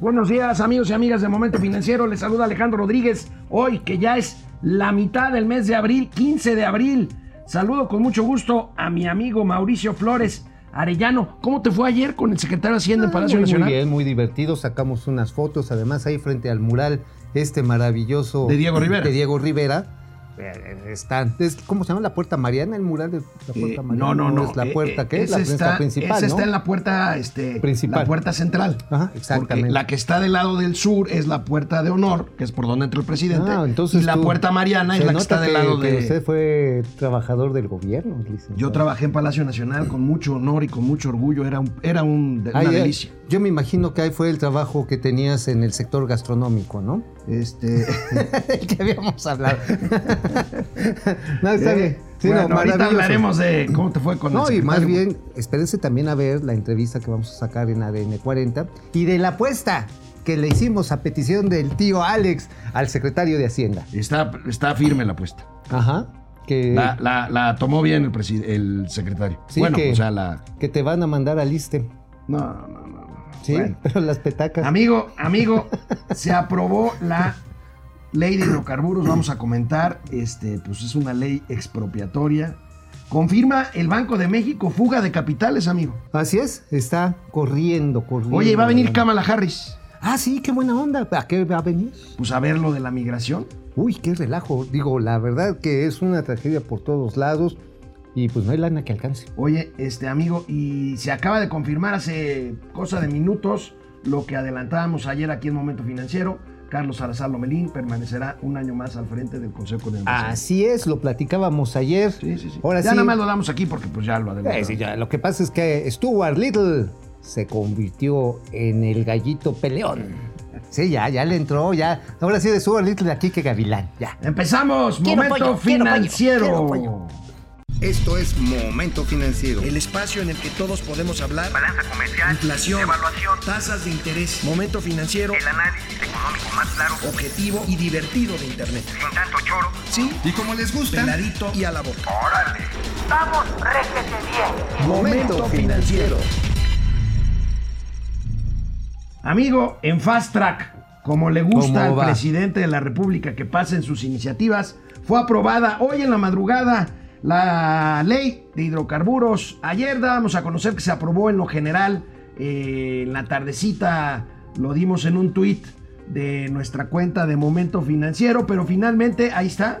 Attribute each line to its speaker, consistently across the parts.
Speaker 1: Buenos días amigos y amigas de Momento Financiero, les saluda Alejandro Rodríguez, hoy que ya es la mitad del mes de abril, 15 de abril. Saludo con mucho gusto a mi amigo Mauricio Flores Arellano. ¿Cómo te fue ayer con el secretario de Hacienda en Palacio
Speaker 2: muy,
Speaker 1: Nacional?
Speaker 2: Muy bien, muy divertido, sacamos unas fotos, además ahí frente al mural este maravilloso
Speaker 1: De Diego Rivera.
Speaker 2: De Diego Rivera. Eh, Están, es- ¿cómo se llama la puerta Mariana? El mural de la puerta
Speaker 1: Eh,
Speaker 2: Mariana.
Speaker 1: no, no, no.
Speaker 2: Es la
Speaker 1: eh,
Speaker 2: puerta,
Speaker 1: eh, esa
Speaker 2: La
Speaker 1: está,
Speaker 2: principal,
Speaker 1: esa
Speaker 2: ¿no?
Speaker 1: está en la puerta, este,
Speaker 2: Principal.
Speaker 1: la puerta central.
Speaker 2: Ajá, exactamente.
Speaker 1: la que está del lado del sur es la puerta de honor, que es por donde entra el presidente.
Speaker 2: Ah, entonces
Speaker 1: y la
Speaker 2: tú-
Speaker 1: puerta mariana es la que está del lado
Speaker 2: que
Speaker 1: de.
Speaker 2: usted fue trabajador del gobierno, licenciado.
Speaker 1: Yo trabajé en Palacio Nacional con mucho honor y con mucho orgullo. Era, un, era un, una delicia.
Speaker 2: Yo me imagino que ahí fue el trabajo que tenías en el sector gastronómico, ¿no?
Speaker 1: Este,
Speaker 2: el que habíamos hablado. no, está
Speaker 1: eh,
Speaker 2: bien. Sí,
Speaker 1: bueno,
Speaker 2: no,
Speaker 1: ahorita hablaremos de cómo te fue con
Speaker 2: No,
Speaker 1: el
Speaker 2: y más bien, espérense también a ver la entrevista que vamos a sacar en ADN 40 y de la apuesta que le hicimos a petición del tío Alex al secretario de Hacienda.
Speaker 1: Está, está firme la apuesta.
Speaker 2: Ajá. Que,
Speaker 1: La, la- la tomó bien el, secretario.
Speaker 2: Sí,
Speaker 1: bueno,
Speaker 2: que-
Speaker 1: o sea, la.
Speaker 2: que te van a mandar al ISTE.
Speaker 1: No. no.
Speaker 2: Sí,
Speaker 1: Bueno.
Speaker 2: pero las petacas.
Speaker 1: Amigo, amigo, se aprobó la ley de hidrocarburos. Vamos a comentar. Este, pues es una ley expropiatoria. Confirma el Banco de México fuga de capitales, amigo.
Speaker 2: Así es, está corriendo, corriendo.
Speaker 1: Oye, va a venir Kamala Harris.
Speaker 2: Ah, sí, qué buena onda. ¿A qué va a venir?
Speaker 1: Pues a ver lo de la migración.
Speaker 2: Uy, qué relajo. Digo, la verdad que es una tragedia por todos lados y pues no hay lana que alcance.
Speaker 1: Oye, este amigo, y se acaba de confirmar hace cosa de minutos lo que adelantábamos ayer aquí en Momento Financiero. Carlos Salazar Lomelín permanecerá un año más al frente del Consejo de Administración.
Speaker 2: Así es, lo platicábamos ayer.
Speaker 1: Sí, sí, sí.
Speaker 2: Ahora
Speaker 1: ya
Speaker 2: sí.
Speaker 1: nada más lo damos aquí porque pues ya lo adelantamos.
Speaker 2: sí, ya, Lo que pasa es que Stuart Little se convirtió en el gallito peleón. Sí, ya, ya le entró, ya. Ahora sí de Stuart Little aquí que Gavilán, ya.
Speaker 1: Empezamos,
Speaker 3: Quiero
Speaker 1: momento
Speaker 3: pollo, quiero pollo,
Speaker 1: financiero.
Speaker 3: quiero pollo.
Speaker 4: Esto es Momento Financiero.
Speaker 1: El espacio en el que todos podemos hablar.
Speaker 5: Balanza comercial,
Speaker 1: Inflación,
Speaker 5: evaluación,
Speaker 1: tasas de interés, momento financiero,
Speaker 5: el análisis económico más claro,
Speaker 1: objetivo y divertido de Internet.
Speaker 5: sin tanto choro.
Speaker 1: Sí,
Speaker 4: Y como les gusta,
Speaker 1: peladito y a la boca.
Speaker 5: ¡Órale! ¡Vamos, réjete bien!
Speaker 1: Momento financiero. Amigo, en Fast Track, como le gusta
Speaker 2: ¿Cómo
Speaker 1: al
Speaker 2: va?
Speaker 1: presidente de la República que pasen sus iniciativas, fue aprobada hoy en la madrugada la ley de hidrocarburos. Ayer dábamos a conocer que se aprobó en lo general, eh, en la tardecita lo dimos en un tuit de nuestra cuenta de Momento Financiero, pero finalmente ahí está.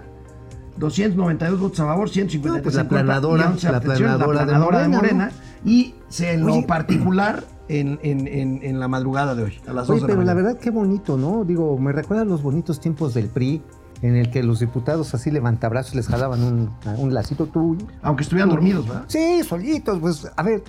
Speaker 1: 292 votos a favor, 153
Speaker 2: No, pues la planadora,
Speaker 1: 11
Speaker 2: la planadora de Morena.
Speaker 1: Y se, en lo particular en, en- en- en la madrugada de hoy, a las 2
Speaker 2: Oye,
Speaker 1: de
Speaker 2: pero
Speaker 1: la
Speaker 2: verdad qué bonito, ¿no? Digo, me recuerda a los bonitos tiempos del PRI, en el que los diputados así levantabrazos les jalaban un, un lacito tuyo.
Speaker 1: Aunque estuvieran dormidos, ¿verdad?
Speaker 2: Sí, solitos, pues, a ver,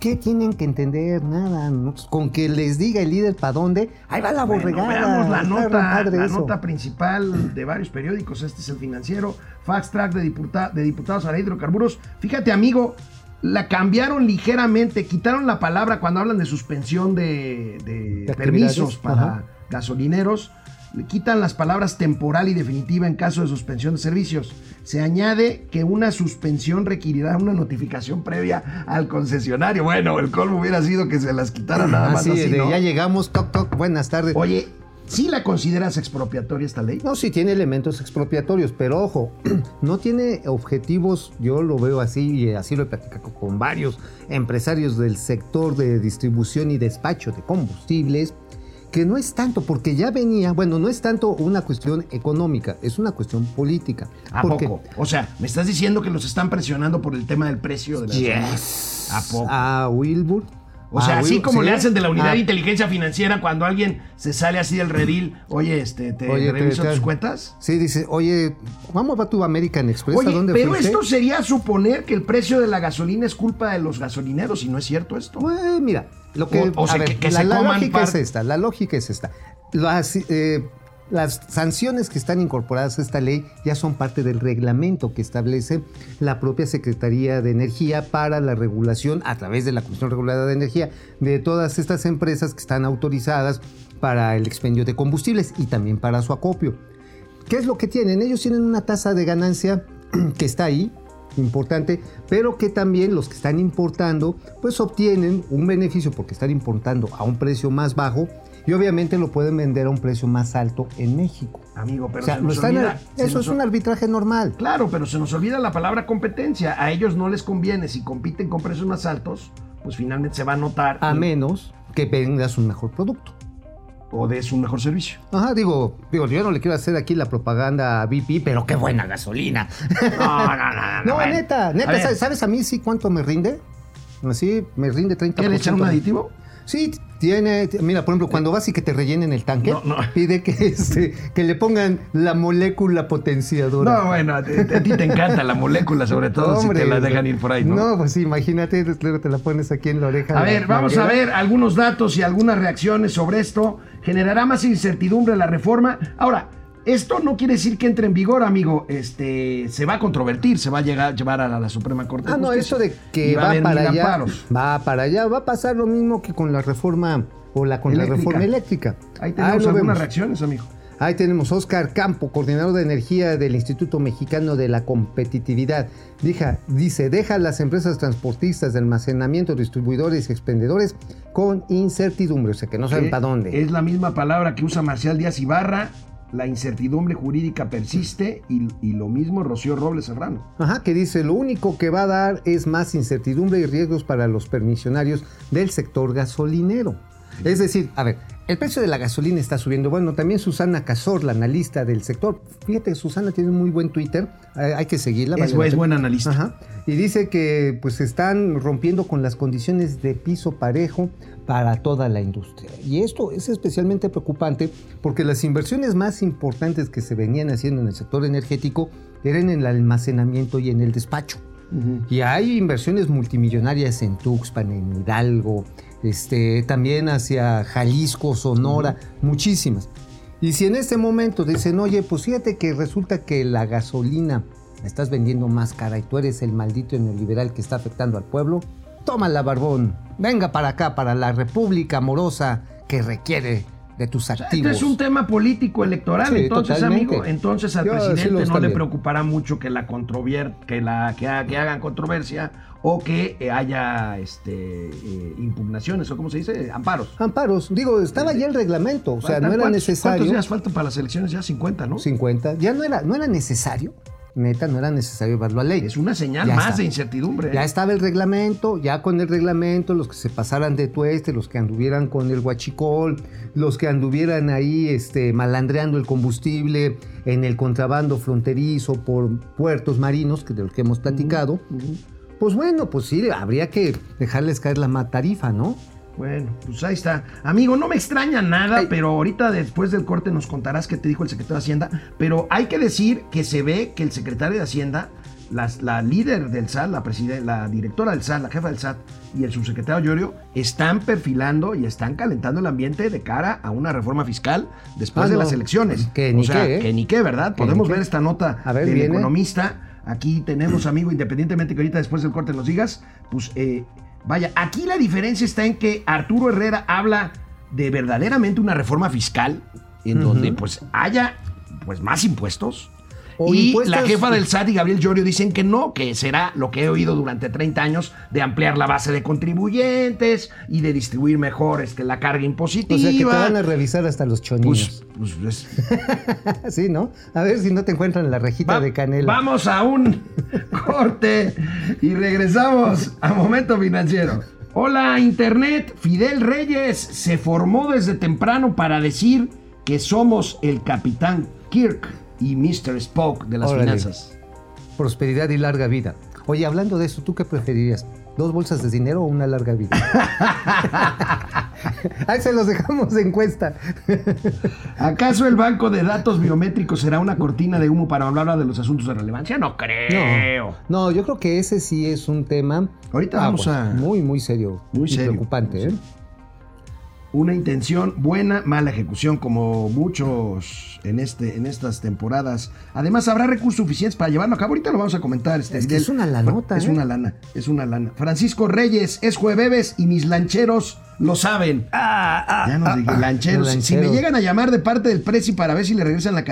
Speaker 2: ¿qué tienen que entender? Nada, ¿no? Pues, con que les diga el líder para dónde, ahí va la
Speaker 1: Bueno,
Speaker 2: borregada.
Speaker 1: veamos la nota, la
Speaker 2: eso.
Speaker 1: nota principal de varios periódicos. Este es el financiero. Fax track de, diputa- de diputados a la hidrocarburos. Fíjate, amigo, la cambiaron ligeramente. Quitaron la palabra cuando hablan de suspensión de, de
Speaker 2: De
Speaker 1: permisos para
Speaker 2: ajá.
Speaker 1: gasolineros. Le quitan las palabras temporal y definitiva en caso de suspensión de servicios. Se añade que una suspensión requerirá una notificación previa al concesionario. Bueno, el colmo hubiera sido que se las quitaran nada más
Speaker 2: Así,
Speaker 1: ¿no?
Speaker 2: ya llegamos, toc, toc, buenas tardes.
Speaker 1: Oye, ¿sí la consideras expropiatoria esta ley?
Speaker 2: No, sí tiene elementos expropiatorios, pero ojo, no tiene objetivos, yo lo veo así y así lo he platicado con varios empresarios del sector de distribución y despacho de combustibles, que no es tanto, porque ya venía, bueno, no es tanto una cuestión económica, es una cuestión política.
Speaker 1: ¿A
Speaker 2: porque,
Speaker 1: poco? O sea, me estás diciendo que los están presionando por el tema del precio de la gasolina?
Speaker 2: Yes.
Speaker 1: ¿A poco?
Speaker 2: A Wilbur.
Speaker 1: O sea,
Speaker 2: a
Speaker 1: así como
Speaker 2: sí.
Speaker 1: le hacen de la unidad
Speaker 2: Ah,
Speaker 1: de inteligencia financiera cuando alguien se sale así del redil, oye, este, ¿te
Speaker 2: Oye,
Speaker 1: reviso
Speaker 2: te-
Speaker 1: tus cuentas?
Speaker 2: Sí, dice, oye, vamos a tu American Express, ¿a
Speaker 1: Oye,
Speaker 2: dónde
Speaker 1: pero
Speaker 2: fuiste?
Speaker 1: esto sería suponer que el precio de la gasolina es culpa de los gasolineros y no es cierto esto.
Speaker 2: Pues, mira, lo que,
Speaker 1: O- o
Speaker 2: a
Speaker 1: sea,
Speaker 2: ver,
Speaker 1: que- que
Speaker 2: la,
Speaker 1: se
Speaker 2: la
Speaker 1: coman
Speaker 2: lógica es esta, la lógica es esta. Las, eh, las sanciones que están incorporadas a esta ley ya son parte del reglamento que establece la propia Secretaría de Energía para la regulación a través de la Comisión Regulada de Energía de todas estas empresas que están autorizadas para el expendio de combustibles y también para su acopio. ¿Qué es lo que tienen? Ellos tienen una tasa de ganancia que está ahí, importante, pero que también los que están importando, pues obtienen un beneficio porque están importando a un precio más bajo y obviamente lo pueden vender a un precio más alto en México.
Speaker 1: Amigo, pero
Speaker 2: o sea,
Speaker 1: se
Speaker 2: lo
Speaker 1: nos
Speaker 2: están-
Speaker 1: olvida- se
Speaker 2: eso
Speaker 1: nos
Speaker 2: es un arbitraje normal.
Speaker 1: Claro, pero se nos olvida la palabra competencia. A ellos no les conviene. Si compiten con precios más altos, pues finalmente se va a notar
Speaker 2: A
Speaker 1: y-
Speaker 2: menos que vendas un mejor producto.
Speaker 1: o des un mejor servicio.
Speaker 2: Ajá, digo, digo, yo no le quiero hacer aquí la propaganda a BP, pero qué buena gasolina.
Speaker 1: No, no, no, no.
Speaker 2: No,
Speaker 1: bueno.
Speaker 2: neta, neta, ¿sabes, sabes a mí sí cuánto me rinde? Así, me rinde 30%.
Speaker 1: ¿Qué le echan un aditivo?
Speaker 2: Sí, tiene, mira, por ejemplo, cuando vas y que te rellenen el tanque,
Speaker 1: No, no.
Speaker 2: pide que, este, que le pongan la molécula potenciadora.
Speaker 1: No, bueno, a ti, te encanta la molécula, sobre todo si te la dejan ir por ahí, ¿no?
Speaker 2: pues sí, imagínate, luego te la pones aquí en la oreja.
Speaker 1: A ver, vamos a ver algunos datos y algunas reacciones sobre esto. ¿Generará más incertidumbre la reforma? Ahora, esto no quiere decir que entre en vigor, amigo. Este, se va a controvertir, se va a llegar, llevar a la, la Suprema Corte. de
Speaker 2: Ah, no, eso de que
Speaker 1: va
Speaker 2: para allá,
Speaker 1: amparos.
Speaker 2: va para allá, va a pasar lo mismo que con la reforma o la contrarreforma eléctrica.
Speaker 1: Ahí tenemos
Speaker 2: lo
Speaker 1: algunas
Speaker 2: vemos.
Speaker 1: reacciones, amigo.
Speaker 2: Ahí tenemos Oscar Campo, coordinador de energía del Instituto Mexicano de la Competitividad. Dija- dice, deja a las empresas transportistas de almacenamiento, distribuidores y expendedores con incertidumbre, o sea que no saben para dónde.
Speaker 1: Es la misma palabra que usa Marcial Díaz Ibarra. La incertidumbre jurídica persiste y, y lo mismo Rocío Robles Serrano.
Speaker 2: Ajá, que dice, lo único que va a dar es más incertidumbre y riesgos para los permisionarios del sector gasolinero. Es decir, a ver, el precio de la gasolina está subiendo. Bueno, también Susana Cazorla, analista del sector. Fíjate, Susana tiene un muy buen Twitter, eh, hay que seguirla.
Speaker 1: Es,
Speaker 2: vale la
Speaker 1: es
Speaker 2: pena.
Speaker 1: buen analista.
Speaker 2: Ajá. Y dice que pues están rompiendo con las condiciones de piso parejo para toda la industria. Y esto es especialmente preocupante porque las inversiones más importantes que se venían haciendo en el sector energético eran en el almacenamiento y en el despacho.
Speaker 1: Ujú.
Speaker 2: Y hay inversiones multimillonarias en Tuxpan, en Hidalgo, este, también hacia Jalisco, Sonora, muchísimas. Y si en este momento dicen, oye, pues fíjate que resulta que la gasolina la estás vendiendo más cara y tú eres el maldito neoliberal que está afectando al pueblo, tómala, barbón. Venga para acá, para la república amorosa que requiere de tus
Speaker 1: Este
Speaker 2: activos.
Speaker 1: es un tema político electoral,
Speaker 2: Sí,
Speaker 1: entonces,
Speaker 2: totalmente.
Speaker 1: amigo, entonces al
Speaker 2: Yo
Speaker 1: presidente no le preocupará mucho que la que la que, ha- que hagan controversia o que eh, haya este eh, impugnaciones o cómo se dice, amparos.
Speaker 2: Amparos, digo, estaba ya el reglamento, o sea, no era necesario.
Speaker 1: ¿Cuántos días faltan para las elecciones? Ya 50, ¿no?
Speaker 2: 50. Ya no era, no era necesario, neta, no era necesario llevarlo a ley.
Speaker 1: Es una señal
Speaker 2: Ya
Speaker 1: más de incertidumbre. ¿eh?
Speaker 2: Ya estaba el reglamento, ya con el reglamento, los que se pasaran de tueste, los que anduvieran con el huachicol, los que anduvieran ahí este, malandreando el combustible en el contrabando fronterizo por puertos marinos, que de los que hemos platicado, pues bueno, pues sí, habría que dejarles caer la tarifa, ¿no?
Speaker 1: Bueno, pues ahí está. Amigo, no me extraña nada,
Speaker 2: Ay.
Speaker 1: pero ahorita después del corte nos contarás qué te dijo el secretario de Hacienda. Pero hay que decir que se ve que el secretario de Hacienda, la líder del SAT, la, la directora del SAT, la jefa del SAT y el subsecretario Llorio están perfilando y están calentando el ambiente de cara a una reforma fiscal después
Speaker 2: Ah,
Speaker 1: de las elecciones.
Speaker 2: Que ni
Speaker 1: o sea,
Speaker 2: qué, ¿eh?
Speaker 1: que ni qué, ¿verdad?
Speaker 2: Que
Speaker 1: Podemos
Speaker 2: qué.
Speaker 1: ver esta nota
Speaker 2: ver,
Speaker 1: del
Speaker 2: viene.
Speaker 1: economista. Aquí tenemos, amigo, independientemente que ahorita después del corte nos digas, pues eh, vaya, aquí la diferencia está en que Arturo Herrera habla de verdaderamente una reforma fiscal en donde pues haya pues más impuestos.
Speaker 2: O
Speaker 1: y
Speaker 2: impuestos-
Speaker 1: la jefa del SAT y Gabriel Llorio dicen que no, que será lo que he oído durante 30 años de ampliar la base de contribuyentes y de distribuir mejor este, la carga impositiva.
Speaker 2: O sea, que te van a revisar hasta los
Speaker 1: pues, pues, es-
Speaker 2: sí, ¿no? A ver si no te encuentran la rejita
Speaker 1: Va-
Speaker 2: de canela.
Speaker 1: Vamos a un corte y regresamos a Momento Financiero. Hola Internet, Fidel Reyes se formó desde temprano para decir que somos el Capitán Kirk y Mr. Spock de las
Speaker 2: Órale.
Speaker 1: finanzas.
Speaker 2: Prosperidad y larga vida. Oye, hablando de eso, ¿tú qué preferirías? ¿Dos bolsas de dinero o una larga vida? Ahí se los dejamos de encuesta.
Speaker 1: ¿Acaso el banco de datos biométricos será una cortina de humo para hablar de los asuntos de relevancia? No creo.
Speaker 2: No, no, yo creo que ese sí es un tema
Speaker 1: Ahorita vamos
Speaker 2: pues,
Speaker 1: a-
Speaker 2: muy, muy serio.
Speaker 1: Muy
Speaker 2: y
Speaker 1: serio.
Speaker 2: preocupante, ¿eh?
Speaker 1: Una intención buena, mala ejecución, como muchos en, este, en estas temporadas. Además, habrá recursos suficientes para llevarlo a cabo. Ahorita lo vamos a comentar. Este,
Speaker 2: Es que
Speaker 1: Fidel.
Speaker 2: es una lanota,
Speaker 1: Es
Speaker 2: ¿eh?
Speaker 1: una lana, es una lana. Francisco Reyes, es jueves y mis lancheros lo saben. ya nos dije, lancheros.
Speaker 2: los
Speaker 1: Si me
Speaker 2: lancheros.
Speaker 1: llegan a llamar de parte del Prezi para ver si le regresan la,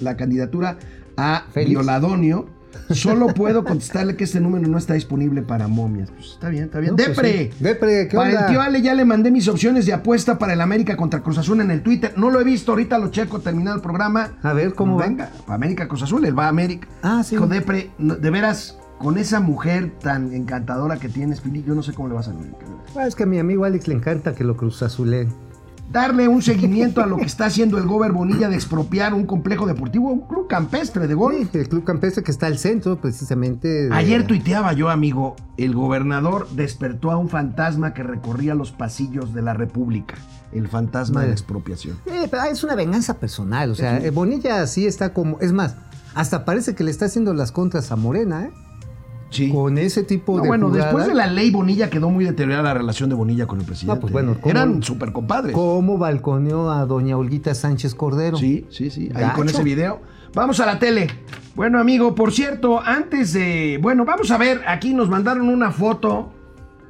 Speaker 1: la candidatura a
Speaker 2: Félix.
Speaker 1: Violadonio, Solo puedo contestarle que este número no está disponible para momias. Pues está bien, está bien.
Speaker 2: No, pues
Speaker 1: Depre.
Speaker 2: sí. Depre, ¿qué
Speaker 1: Para
Speaker 2: onda?
Speaker 1: el tío Ale ya le mandé mis opciones de apuesta para el América contra Cruz Azul en el Twitter. No lo he visto, ahorita lo checo terminado el programa.
Speaker 2: A ver, ¿cómo va?
Speaker 1: Venga, para América Cruz Azul, él va a América.
Speaker 2: Ah, sí.
Speaker 1: Hijo Depre, de veras, con esa mujer tan encantadora que tienes, Pili, yo no sé cómo le vas a América.
Speaker 2: Ah, es que a mi amigo Alex le encanta que lo cruzazuleen.
Speaker 1: Darle un seguimiento a lo que está haciendo el Gober Bonilla de expropiar un complejo deportivo, un club campestre de gol.
Speaker 2: Sí, el club campestre que está al centro, precisamente. de-
Speaker 1: Ayer tuiteaba yo, amigo, el gobernador despertó a un fantasma que recorría los pasillos de la República. El fantasma de la expropiación.
Speaker 2: Eh, pero es una venganza personal. O sea, eh, Bonilla sí está como. Es más, hasta parece que le está haciendo las contras a Morena, ¿eh?
Speaker 1: Sí.
Speaker 2: Con ese tipo
Speaker 1: No,
Speaker 2: de.
Speaker 1: bueno,
Speaker 2: jugadas.
Speaker 1: después de la ley Bonilla quedó muy deteriorada la relación de Bonilla con el presidente.
Speaker 2: No, pues bueno, ¿cómo-
Speaker 1: Eran super compadres.
Speaker 2: ¿Cómo balconeó a doña Olguita Sánchez Cordero?
Speaker 1: Sí, sí, sí. Ahí
Speaker 2: Gacho.
Speaker 1: con ese video. Vamos a la tele. Bueno, amigo, por cierto, antes de. Bueno, vamos a ver. Aquí nos mandaron una foto.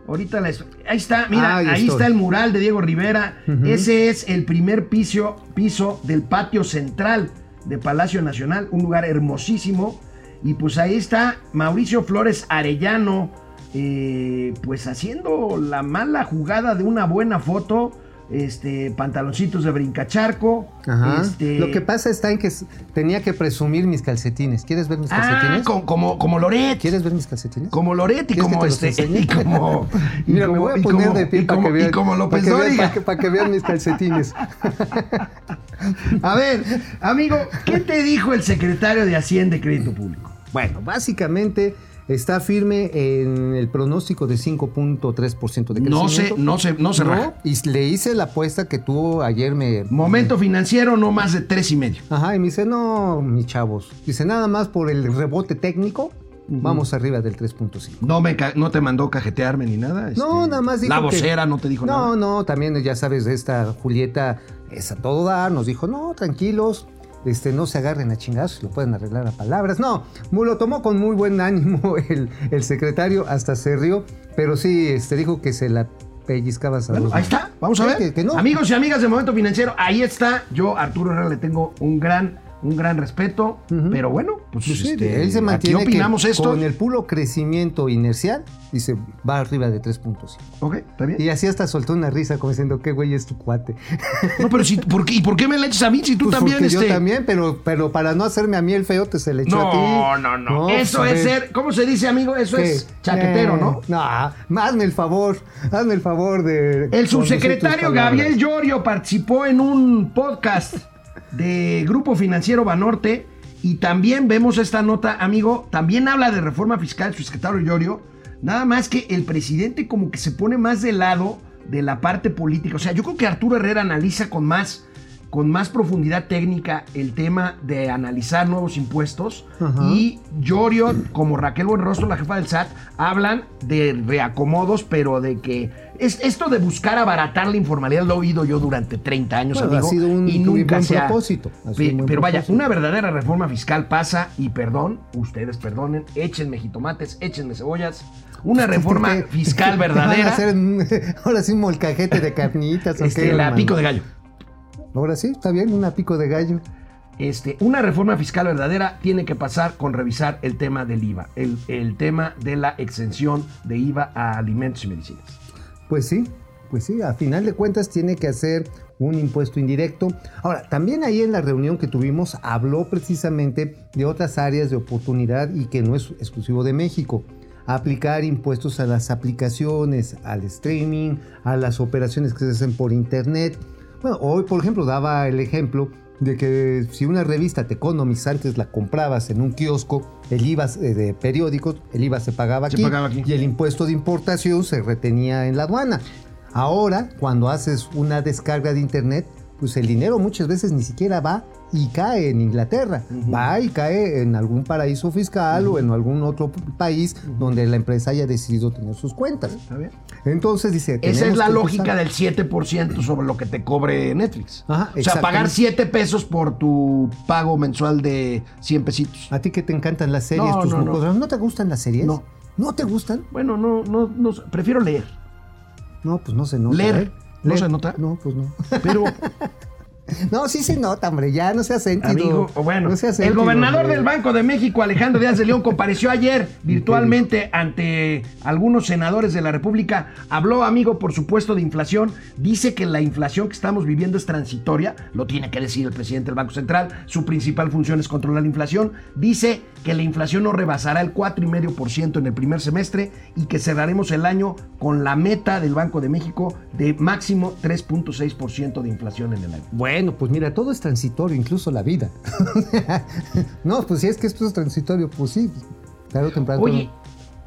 Speaker 1: Ahorita les. Ahí está, mira,
Speaker 2: Ah, ahí
Speaker 1: está el mural de Diego Rivera. Ese es el primer piso, piso del patio central de Palacio Nacional. Un lugar hermosísimo. Y pues ahí está Mauricio Flores Arellano. eh, pues haciendo la mala jugada de una buena foto. Este, pantaloncitos de brincacharco.
Speaker 2: Ajá.
Speaker 1: Este,
Speaker 2: Lo que pasa está en que tenía que presumir mis calcetines. ¿Quieres ver mis
Speaker 1: Ah,
Speaker 2: calcetines?
Speaker 1: co- como, como Loret.
Speaker 2: ¿Quieres ver mis calcetines?
Speaker 1: Como Loret y
Speaker 2: ¿Quieres que
Speaker 1: como este. Y como. y
Speaker 2: Mira, me
Speaker 1: como-
Speaker 2: voy a poner
Speaker 1: como-
Speaker 2: de pie
Speaker 1: y
Speaker 2: para
Speaker 1: como-
Speaker 2: que vean.
Speaker 1: Y como López
Speaker 2: para que vean-
Speaker 1: Dóriga.
Speaker 2: para que, para que vean mis calcetines.
Speaker 1: A ver, amigo, ¿qué te dijo el secretario de Hacienda y Crédito Público?
Speaker 2: Bueno, básicamente está firme en el pronóstico de 5.3% de
Speaker 1: No se,
Speaker 2: crecimiento.
Speaker 1: no se, no se raja.
Speaker 2: y le hice la apuesta que tú ayer me...
Speaker 1: Momento financiero, no más de tres y medio.
Speaker 2: Ajá, y me dice, no, mis chavos. Dice, nada más por el rebote técnico, vamos arriba del 3.5.
Speaker 1: No, me, no te mandó cajetearme ni nada.
Speaker 2: No,
Speaker 1: este,
Speaker 2: nada más dijo
Speaker 1: La
Speaker 2: que-
Speaker 1: vocera no te dijo
Speaker 2: no,
Speaker 1: nada.
Speaker 2: No, también ya sabes, esta Julieta es a todo dar, nos dijo, no, tranquilos, este, no se agarren a chingazos, lo pueden arreglar a palabras. No, lo tomó con muy buen ánimo el, el secretario, hasta se rió, pero sí, este, dijo que se la pellizcaba a
Speaker 1: Bueno, ahí está, vamos a ver.
Speaker 2: que- que no.
Speaker 1: Amigos y amigas de Momento Financiero, ahí está. Yo, Arturo Herrera, le tengo un gran, un gran respeto. Pero bueno, pues,
Speaker 2: Pues sí,
Speaker 1: este,
Speaker 2: él se mantiene
Speaker 1: aquí opinamos
Speaker 2: que
Speaker 1: esto.
Speaker 2: con el puro crecimiento inercial, dice, va arriba de 3.5.
Speaker 1: Ok, está bien.
Speaker 2: Y así hasta soltó una risa como diciendo, qué güey es tu cuate.
Speaker 1: No, pero si, ¿por qué, ¿y por qué me la echas a mí si tú
Speaker 2: Pues
Speaker 1: también? este...
Speaker 2: yo también, pero, pero para no hacerme a mí el feo, te se le echó a ti.
Speaker 1: No, no, no. Eso es ser, ¿cómo se dice, amigo? Eso
Speaker 2: ¿qué?
Speaker 1: es chaquetero,
Speaker 2: Eh,
Speaker 1: ¿no?
Speaker 2: No, hazme el favor, hazme el favor de...
Speaker 1: El subsecretario. Gabriel Llorio participó en un podcast de Grupo Financiero Banorte. Y también vemos esta nota, amigo, también habla de reforma fiscal el subsecretario Llorio, nada más que el presidente como que se pone más de lado de la parte política, o sea, yo creo que Arturo Herrera analiza con más con más profundidad técnica el tema de analizar nuevos impuestos.
Speaker 2: Ajá.
Speaker 1: y Llorio, como Raquel Buenrostro, la jefa del SAT, hablan de reacomodos, pero de que es esto de buscar abaratar la informalidad lo he oído yo durante 30 años,
Speaker 2: Bueno,
Speaker 1: amigo,
Speaker 2: ha sido un
Speaker 1: y nunca
Speaker 2: buen
Speaker 1: se ha-
Speaker 2: propósito, ha sido un buen
Speaker 1: pero vaya, una verdadera reforma fiscal pasa y perdón, ustedes perdonen, échenme jitomates, échenme cebollas, una reforma fiscal
Speaker 2: ¿Te van a
Speaker 1: verdadera,
Speaker 2: hacer un- ahora sí un molcajete de carnitas
Speaker 1: este, la pico de gallo.
Speaker 2: Ahora sí, está bien, una pico de gallo.
Speaker 1: Este, una reforma fiscal verdadera tiene que pasar con revisar el tema del IVA, el, el tema de la exención de IVA a alimentos y medicinas.
Speaker 2: Pues sí, pues sí, a final de cuentas tiene que hacer un impuesto indirecto. Ahora, también ahí en la reunión que tuvimos habló precisamente de otras áreas de oportunidad y que no es exclusivo de México. Aplicar impuestos a las aplicaciones, al streaming, a las operaciones que se hacen por internet. Bueno, hoy, por ejemplo, daba el ejemplo de que si una revista The Economist antes la comprabas en un kiosco, el IVA eh, de periódicos, el IVA se pagaba
Speaker 1: Se
Speaker 2: aquí,
Speaker 1: pagaba aquí.
Speaker 2: y el impuesto de importación se retenía en la aduana. Ahora, cuando haces una descarga de internet, pues el dinero muchas veces ni siquiera va y cae en Inglaterra, va y cae en algún paraíso fiscal o en algún otro país donde la empresa haya decidido tener sus cuentas.
Speaker 1: ¿Está bien?
Speaker 2: Entonces dice,
Speaker 1: Esa es la lógica del 7% sobre lo que te cobre Netflix.
Speaker 2: Ajá,
Speaker 1: o sea, pagar 7 pesos por tu pago mensual de 100 pesitos.
Speaker 2: A ti que te encantan las series,
Speaker 1: No,
Speaker 2: tus
Speaker 1: no, no.
Speaker 2: mucosas, ¿no te gustan las series?
Speaker 1: No.
Speaker 2: ¿No te gustan?
Speaker 1: Bueno, no, no, no, prefiero leer.
Speaker 2: No, pues no se nota.
Speaker 1: Leer.
Speaker 2: ¿eh?
Speaker 1: ¿No se nota?
Speaker 2: No, pues no.
Speaker 1: Pero
Speaker 2: No, sí se nota, hombre, ya no se ha sentido.
Speaker 1: Amigo, bueno,
Speaker 2: no se ha
Speaker 1: el gobernador
Speaker 2: hombre.
Speaker 1: del Banco de México, Alejandro Díaz de León, compareció ayer virtualmente ante algunos senadores de la República. Habló, amigo, por supuesto, de inflación. Dice que la inflación que estamos viviendo es transitoria. Lo tiene que decir el presidente del Banco Central. Su principal función es controlar la inflación. Dice que la inflación no rebasará el 4,5% en el primer semestre y que cerraremos el año con la meta del Banco de México de máximo 3.6% de inflación en el año.
Speaker 2: Bueno, pues mira, todo es transitorio, incluso la vida. no, pues si es que esto es transitorio, pues sí, claro o temprano.
Speaker 1: Oye,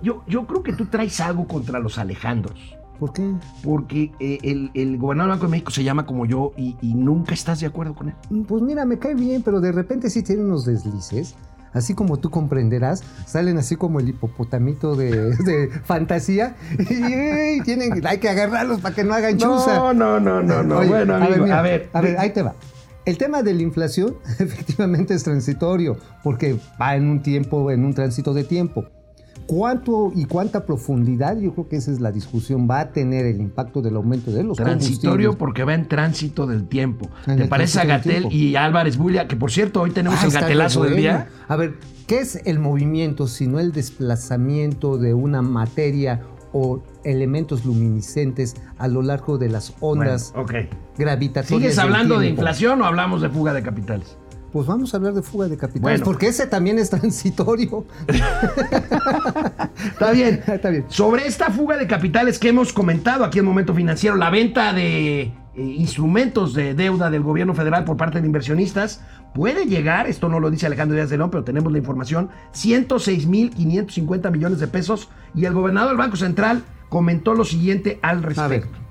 Speaker 1: yo, yo creo que tú traes algo contra los Alejandros.
Speaker 2: ¿por qué?
Speaker 1: Porque eh, el, el gobernador del Banco de México se llama como yo y, y nunca estás de acuerdo con él.
Speaker 2: Pues mira, me cae bien, pero de repente sí tiene unos deslices. Así como tú comprenderás, salen así como el hipopotamito de, de fantasía y, tienen, hay que agarrarlos para que no hagan chuza.
Speaker 1: No, no, no, no, no.
Speaker 2: Oye,
Speaker 1: bueno, amigo,
Speaker 2: mira,
Speaker 1: a ver.
Speaker 2: a ver, ahí te va. El tema de la inflación efectivamente es transitorio, porque va en un tiempo, en un tránsito de tiempo. ¿Cuánto y cuánta profundidad? Yo creo que esa es la discusión. Va a tener el impacto del aumento de los
Speaker 1: Transitorio porque va en tránsito del tiempo.
Speaker 2: En
Speaker 1: ¿Te parece a Gatel y Álvarez Bulla? Que por cierto, hoy tenemos
Speaker 2: Ah,
Speaker 1: el gatelazo del día.
Speaker 2: A ver, ¿qué es el movimiento sino el desplazamiento de una materia o elementos luminiscentes a lo largo de las ondas
Speaker 1: Bueno,
Speaker 2: gravitatorias?
Speaker 1: ¿Sigues hablando de inflación o hablamos de fuga de capitales?
Speaker 2: Pues vamos a hablar de fuga de capitales,
Speaker 1: Bueno.
Speaker 2: porque ese también es transitorio.
Speaker 1: Está bien.
Speaker 2: Está bien.
Speaker 1: Sobre esta fuga de capitales que hemos comentado aquí en Momento Financiero, la venta de eh, instrumentos de deuda del gobierno federal por parte de inversionistas puede llegar, esto no lo dice Alejandro Díaz de León, pero tenemos la información, 106.550 millones de pesos y el gobernador del Banco Central comentó lo siguiente al respecto.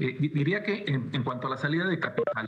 Speaker 3: Eh, di- diría que en, en cuanto a la salida de capital,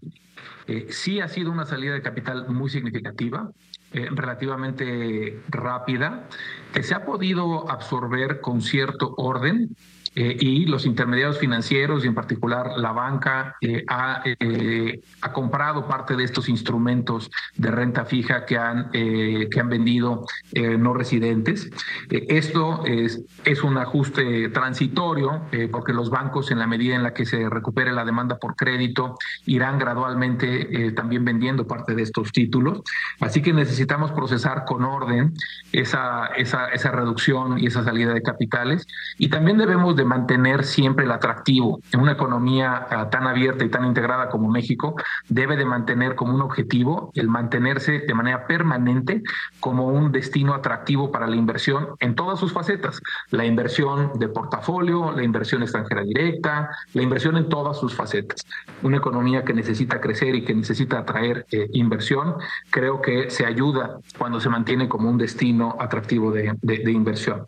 Speaker 3: eh, sí ha sido una salida de capital muy significativa, eh, relativamente rápida, que se ha podido absorber con cierto orden. Eh, y los intermediarios financieros y en particular la banca eh, ha, eh, ha comprado parte de estos instrumentos de renta fija que han, eh, que han vendido eh, no residentes. Eh, esto es, es un ajuste transitorio porque los bancos en la medida en la que se recupere la demanda por crédito irán gradualmente también vendiendo parte de estos títulos. Así que necesitamos procesar con orden esa, esa, esa reducción y esa salida de capitales y también debemos de mantener siempre el atractivo. En una economía ah, tan abierta y tan integrada como México, debe de mantener como un objetivo el mantenerse de manera permanente como un destino atractivo para la inversión en todas sus facetas. La inversión de portafolio, la inversión extranjera directa, la inversión en todas sus facetas. Una economía que necesita crecer y que necesita atraer eh, inversión, creo que se ayuda cuando se mantiene como un destino atractivo de, de- de inversión.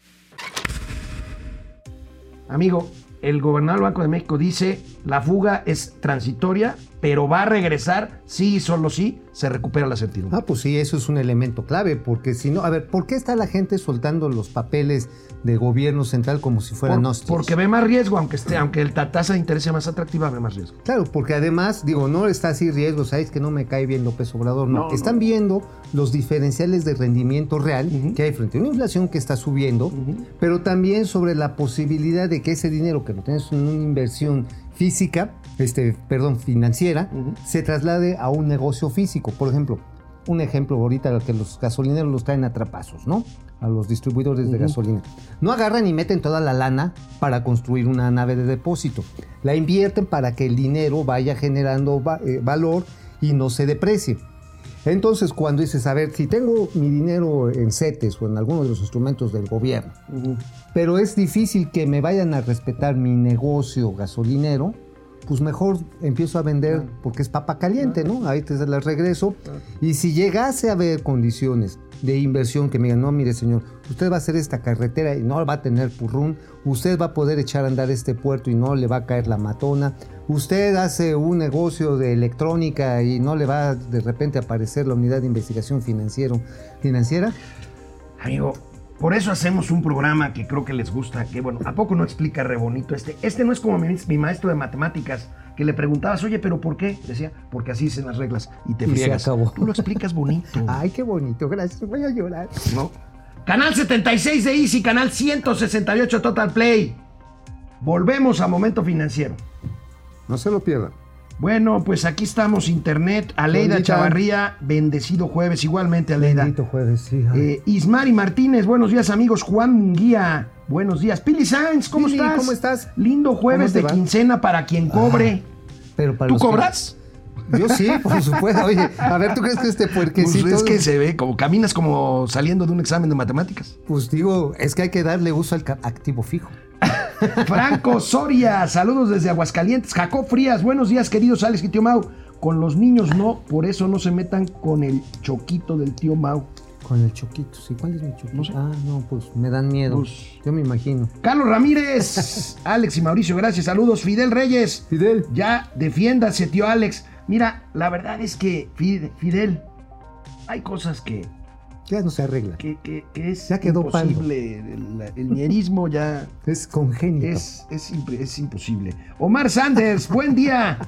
Speaker 1: Amigo, el gobernador del Banco de México dice la fuga es transitoria, pero va a regresar sí y solo sí se recupera la certidumbre.
Speaker 2: Ah, pues sí, eso es un elemento clave, porque si no, a ver, ¿por qué está la gente soltando los papeles de gobierno central como si fueran
Speaker 1: Por-
Speaker 2: hostias?
Speaker 1: porque ve más riesgo, aunque esté, aunque la tasa de interés sea más atractiva, ve más riesgo.
Speaker 2: Claro, porque además, digo, no está así riesgo, sabes que no me cae bien López Obrador, no.
Speaker 1: No, no.
Speaker 2: Están viendo los diferenciales de rendimiento real que hay frente a una inflación que está subiendo, pero también sobre la posibilidad de que ese dinero que lo tienes en una inversión física, este, perdón, financiera, se traslade a un negocio físico. Por ejemplo, un ejemplo ahorita que los gasolineros los traen a trapazos, ¿no? A los distribuidores de gasolina. No agarran y meten toda la lana para construir una nave de depósito. La invierten para que el dinero vaya generando va- eh, valor y no se deprecie. Entonces, cuando dices, a ver, si tengo mi dinero en CETES o en alguno de los instrumentos del gobierno, pero es difícil que me vayan a respetar mi negocio gasolinero, pues mejor empiezo a vender porque es papa caliente, ¿no? Ahí te las regreso. Y si llegase a haber condiciones de inversión que me digan, no, mire señor, usted va a hacer esta carretera y no va a tener purrún, usted va a poder echar a andar este puerto y no le va a caer la matona, usted hace un negocio de electrónica y no le va de repente a aparecer la unidad de investigación financiero, financiera,
Speaker 1: Amigo, por eso hacemos un programa que creo que les gusta, que bueno, ¿a poco no explica re bonito este? Este no es como mi, mi maestro de matemáticas, que le preguntabas, oye, ¿pero por qué? Decía, porque así dicen las reglas y te
Speaker 2: Y se acabó.
Speaker 1: Tú lo explicas bonito,
Speaker 2: Ay, qué bonito, gracias, voy a llorar.
Speaker 1: ¿no? Canal 76 de Easy, canal 168 Total Play. Volvemos a Momento Financiero.
Speaker 6: No se lo pierdan.
Speaker 1: Bueno, pues aquí estamos, internet. Aleida
Speaker 2: Bendita.
Speaker 1: Chavarría, bendecido jueves, igualmente, Aleida.
Speaker 2: Bendito jueves, sí.
Speaker 1: Eh, Ismari Martínez, buenos días, amigos. Juan Munguía, buenos días. Pili Sainz, ¿cómo
Speaker 2: Pili,
Speaker 1: estás?
Speaker 2: ¿cómo estás?
Speaker 1: Lindo jueves
Speaker 2: ¿Cómo te
Speaker 1: de
Speaker 2: va?
Speaker 1: quincena para quien cobre.
Speaker 2: Pero para
Speaker 1: ¿Tú
Speaker 2: que-
Speaker 1: cobras?
Speaker 2: Yo sí, por supuesto. Oye, a ver, ¿tú crees que este
Speaker 1: Pues
Speaker 2: puerquecito?
Speaker 1: es que se ve como caminas como saliendo de un examen de matemáticas.
Speaker 2: Pues digo, es que hay que darle uso al activo fijo.
Speaker 1: Franco Soria, saludos desde Aguascalientes. Jacob Frías, buenos días, queridos Alex y tío Mau. Con los niños no, por eso no se metan con el choquito del tío Mau.
Speaker 2: Con el choquito, sí. ¿Cuál es mi choquito?
Speaker 1: No sé.
Speaker 2: Ah, no, pues me dan miedo.
Speaker 1: Pues-
Speaker 2: Yo me imagino.
Speaker 1: Carlos Ramírez, Alex y Mauricio, gracias, saludos. Fidel Reyes,
Speaker 2: Fidel.
Speaker 1: ya defiéndase, tío Alex. Mira, la verdad es que, Fide- Fidel, hay cosas que,
Speaker 2: Ya no se arregla.
Speaker 1: que, que- que es
Speaker 2: Ya quedó palo.
Speaker 1: imposible. El, el ñerismo ya
Speaker 2: Es congénito.
Speaker 1: es, es, imposible. Omar Sanders, buen día.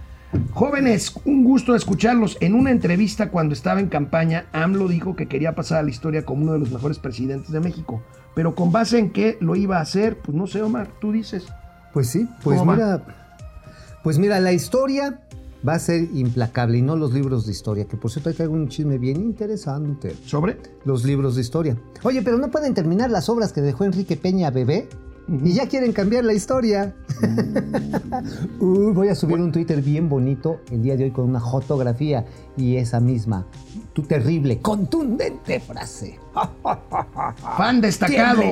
Speaker 1: Jóvenes, un gusto escucharlos. En una entrevista cuando estaba en campaña, AMLO dijo que quería pasar a la historia como uno de los mejores presidentes de México. Pero con base en qué lo iba a hacer, pues no sé, Omar, tú dices.
Speaker 2: Pues sí, pues mira. Pues mira, la historia va a ser implacable y no los libros de historia, que por cierto hay que un chisme bien interesante.
Speaker 1: ¿Sobre?
Speaker 2: Los libros de historia. Oye, pero no pueden terminar las obras que dejó Enrique Peña bebé. Y ya quieren cambiar la historia. Uy, voy a subir un Twitter bien bonito el día de hoy con una fotografía y esa misma, tu terrible, contundente frase.
Speaker 1: Fan destacado.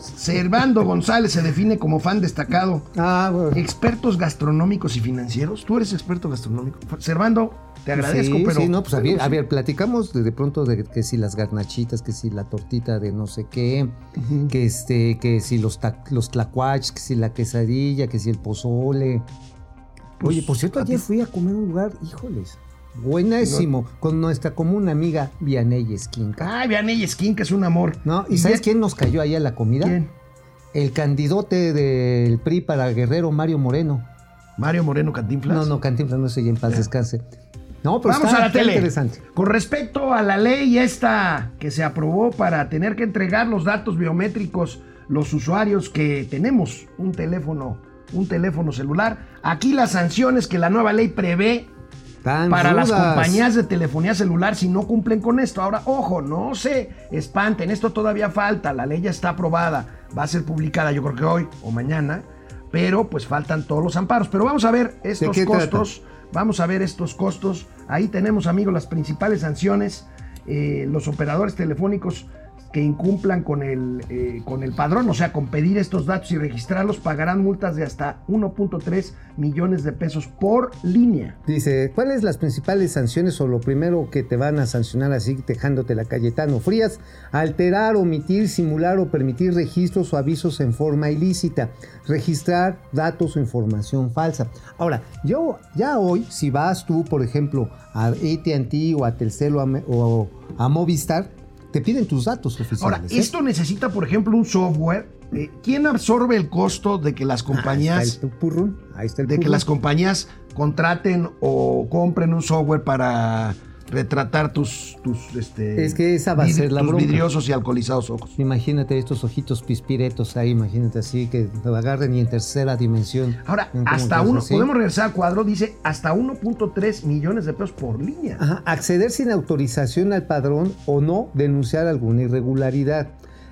Speaker 1: Servando González se define como fan destacado.
Speaker 2: Ah, bueno.
Speaker 1: Expertos gastronómicos y financieros. ¿Tú eres experto gastronómico? Servando, te agradezco,
Speaker 2: sí,
Speaker 1: pero.
Speaker 2: Sí, no, pues a ver, a
Speaker 1: sí.
Speaker 2: ver, platicamos de, de pronto de que si las garnachitas, que si la tortita de no sé qué, que este, que si los, ta- los tlacuaches, que si la quesadilla, que si el pozole.
Speaker 1: Pues,
Speaker 2: Oye, por cierto, ayer fui a comer un lugar, híjoles, buenísimo, con nuestra común amiga Vianey Esquinca.
Speaker 1: Ella, Skin, que es un amor.
Speaker 2: ¿No? ¿Y sabes
Speaker 1: ya-
Speaker 2: quién nos cayó ahí a la comida?
Speaker 1: ¿Quién?
Speaker 2: El candidote del PRI para Guerrero, Mario Moreno.
Speaker 1: Mario Moreno Cantinflas.
Speaker 2: No, no, Cantinflas, no sé, ya en paz descanse. No, pero
Speaker 1: Vamos
Speaker 2: está-
Speaker 1: a la
Speaker 2: está
Speaker 1: tele.
Speaker 2: interesante.
Speaker 1: Con respecto a la ley esta que se aprobó para tener que entregar los datos biométricos los usuarios que tenemos un teléfono, un teléfono celular, aquí las sanciones que la nueva ley prevé
Speaker 2: Tan
Speaker 1: para las compañías de telefonía celular si no cumplen con esto. Ahora, ojo, no se espanten, esto todavía falta, la ley ya está aprobada, va a ser publicada yo creo que hoy o mañana, pero pues faltan todos los amparos. Pero vamos a ver estos
Speaker 2: trata?
Speaker 1: Vamos a ver estos costos. Ahí tenemos, amigos, las principales sanciones. Eh, los operadores telefónicos que incumplan con el, eh, con el padrón, o sea, con pedir estos datos y registrarlos, pagarán multas de hasta 1.3 millones de pesos por línea.
Speaker 2: Dice, ¿cuáles las principales sanciones o lo primero que te van a sancionar así dejándote la Cayetano Frías? Alterar, omitir, simular o permitir registros o avisos en forma ilícita. Registrar datos o información falsa. Ahora, yo ya hoy, si vas tú, por ejemplo, a AT&T o a Telcel o a, Me- o a Movistar, te piden tus datos oficiales.
Speaker 1: Ahora,
Speaker 2: ¿eh?
Speaker 1: esto necesita, por ejemplo, un software. eh, ¿Quién absorbe el costo de que las
Speaker 2: Ahí
Speaker 1: compañías,
Speaker 2: está el purrún, ahí está el
Speaker 1: de que las compañías contraten o compren un software para retratar tus, tus este,
Speaker 2: Es que esa va a
Speaker 1: vid-
Speaker 2: ser la
Speaker 1: tus
Speaker 2: bronca.
Speaker 1: vidriosos y alcoholizados ojos?
Speaker 2: Imagínate estos ojitos pispiretos ahí, imagínate así, que lo agarren y en tercera dimensión.
Speaker 1: Ahora,
Speaker 2: ¿Ven cómo
Speaker 1: hasta uno,
Speaker 2: así?
Speaker 1: podemos regresar al cuadro, dice hasta 1.3 millones de pesos por línea.
Speaker 2: Ajá, acceder sin autorización al padrón o no denunciar alguna irregularidad.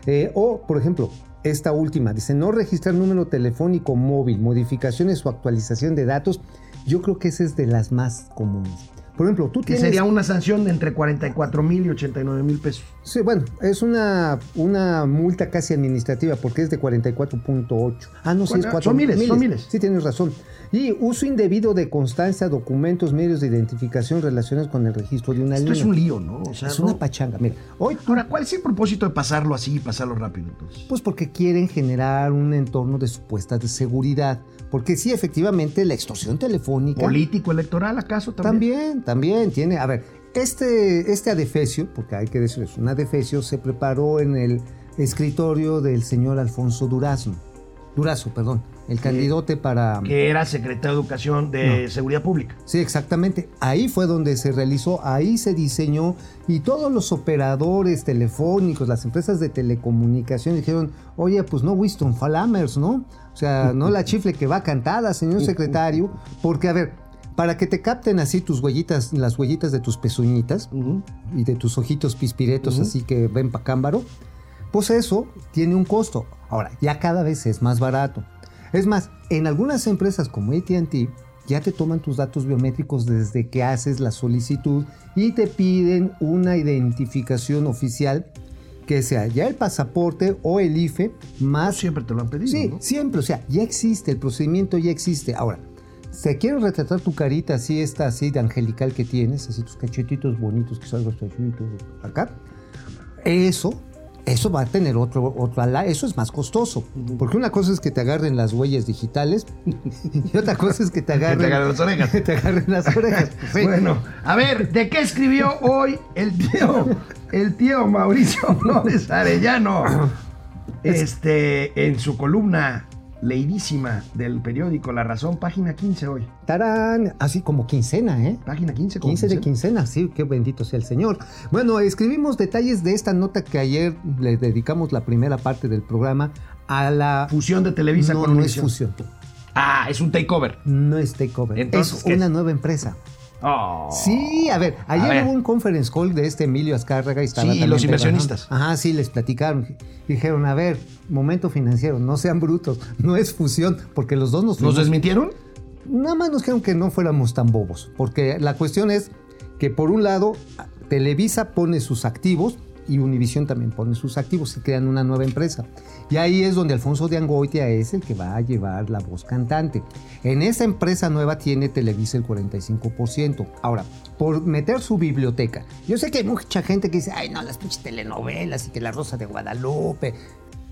Speaker 2: Eh, o, por ejemplo, esta última, dice no registrar número telefónico móvil, modificaciones o actualización de datos. Yo creo que esa es de las más comunes. Por ejemplo, tú
Speaker 1: que
Speaker 2: tienes...
Speaker 1: sería una sanción de entre 44 mil y 89 mil pesos.
Speaker 2: Sí, bueno, es una, una multa casi administrativa porque es de 44.8. Ah, no, sí, es
Speaker 1: Bueno,
Speaker 2: 4
Speaker 1: son miles, son miles.
Speaker 2: Sí, tienes razón. Y uso indebido de constancia, documentos, medios de identificación relacionados con el registro de una
Speaker 1: Esto
Speaker 2: línea.
Speaker 1: es un lío, ¿no? O sea,
Speaker 2: Es
Speaker 1: no-
Speaker 2: una pachanga. Mira, hoy
Speaker 1: Ahora, ¿cuál es el propósito de pasarlo así y pasarlo rápido entonces?
Speaker 2: Pues porque quieren generar un entorno de supuesta de seguridad. Porque sí, efectivamente, la extorsión telefónica.
Speaker 1: ¿Político electoral acaso también?
Speaker 2: También, también tiene. A ver, este, este adefesio, porque hay que decirlo, es un adefesio, se preparó en el escritorio del señor Alfonso Durazno. Durazo, perdón. El candidote para.
Speaker 1: Que era secretario de Educación de Seguridad Pública.
Speaker 2: Sí, exactamente. Ahí fue donde se realizó, ahí se diseñó y todos los operadores telefónicos, las empresas de telecomunicación dijeron, oye, pues no Winston Falamers, ¿no? O sea, no la chifle que va cantada, señor secretario, porque a ver, para que te capten así tus huellitas, las huellitas de tus pezuñitas y de tus ojitos pispiretos, así que ven pa' cámbaro, pues eso tiene un costo. Ahora, ya cada vez es más barato. Es más, en algunas empresas como ATT ya te toman tus datos biométricos desde que haces la solicitud y te piden una identificación oficial que sea ya el pasaporte o el IFE más
Speaker 1: Siempre te lo han pedido,
Speaker 2: Sí,
Speaker 1: ¿no?
Speaker 2: siempre, o sea, ya existe, el procedimiento ya existe. Ahora, si quieres retratar tu carita así, esta así de angelical que tienes, así tus cachetitos bonitos que salgas así, todo acá, eso, eso va a tener otro, otro ala- eso es más costoso. Porque una cosa es que te agarren las huellas digitales y otra cosa es que te agarren,
Speaker 1: agarren las orejas.
Speaker 2: que te agarren las orejas. Sí.
Speaker 1: Bueno, a ver, ¿de qué escribió hoy el tío, el tío Mauricio Flores Arellano? Este, en su columna leidísima del periódico La Razón, página 15 hoy.
Speaker 2: Tarán, así como quincena, ¿eh?
Speaker 1: Página 15. como
Speaker 2: 15 de quincena, sí, qué bendito sea el Señor. Bueno, escribimos detalles de esta nota que ayer le dedicamos la primera parte del programa a la...
Speaker 1: Fusión de Televisa
Speaker 2: no,
Speaker 1: con
Speaker 2: no es fusión,
Speaker 1: Ah, es un takeover.
Speaker 2: no es takeover,
Speaker 1: Entonces,
Speaker 2: es
Speaker 1: ¿qué
Speaker 2: una nueva empresa.
Speaker 1: Oh.
Speaker 2: Sí, a ver, ayer
Speaker 1: ver.
Speaker 2: hubo un conference call de este Emilio Azcárraga y estaba
Speaker 1: Sí, y los inversionistas.
Speaker 2: Ajá, sí, les platicaron. Dijeron, a ver, momento financiero, no sean brutos, no es fusión, porque los dos nos
Speaker 1: ¿Nos desmintieron?
Speaker 2: Nada más nos dijeron que no fuéramos tan bobos, porque la cuestión es que por un lado Televisa pone sus activos y Univision también pone sus activos y crean una nueva empresa. Y ahí es donde Alfonso de Angoitia es el que va a llevar la voz cantante. En esa empresa nueva tiene Televisa el 45%. Ahora, por meter su biblioteca, yo sé que hay mucha gente que dice, ay no, las pinches telenovelas y que La Rosa de Guadalupe.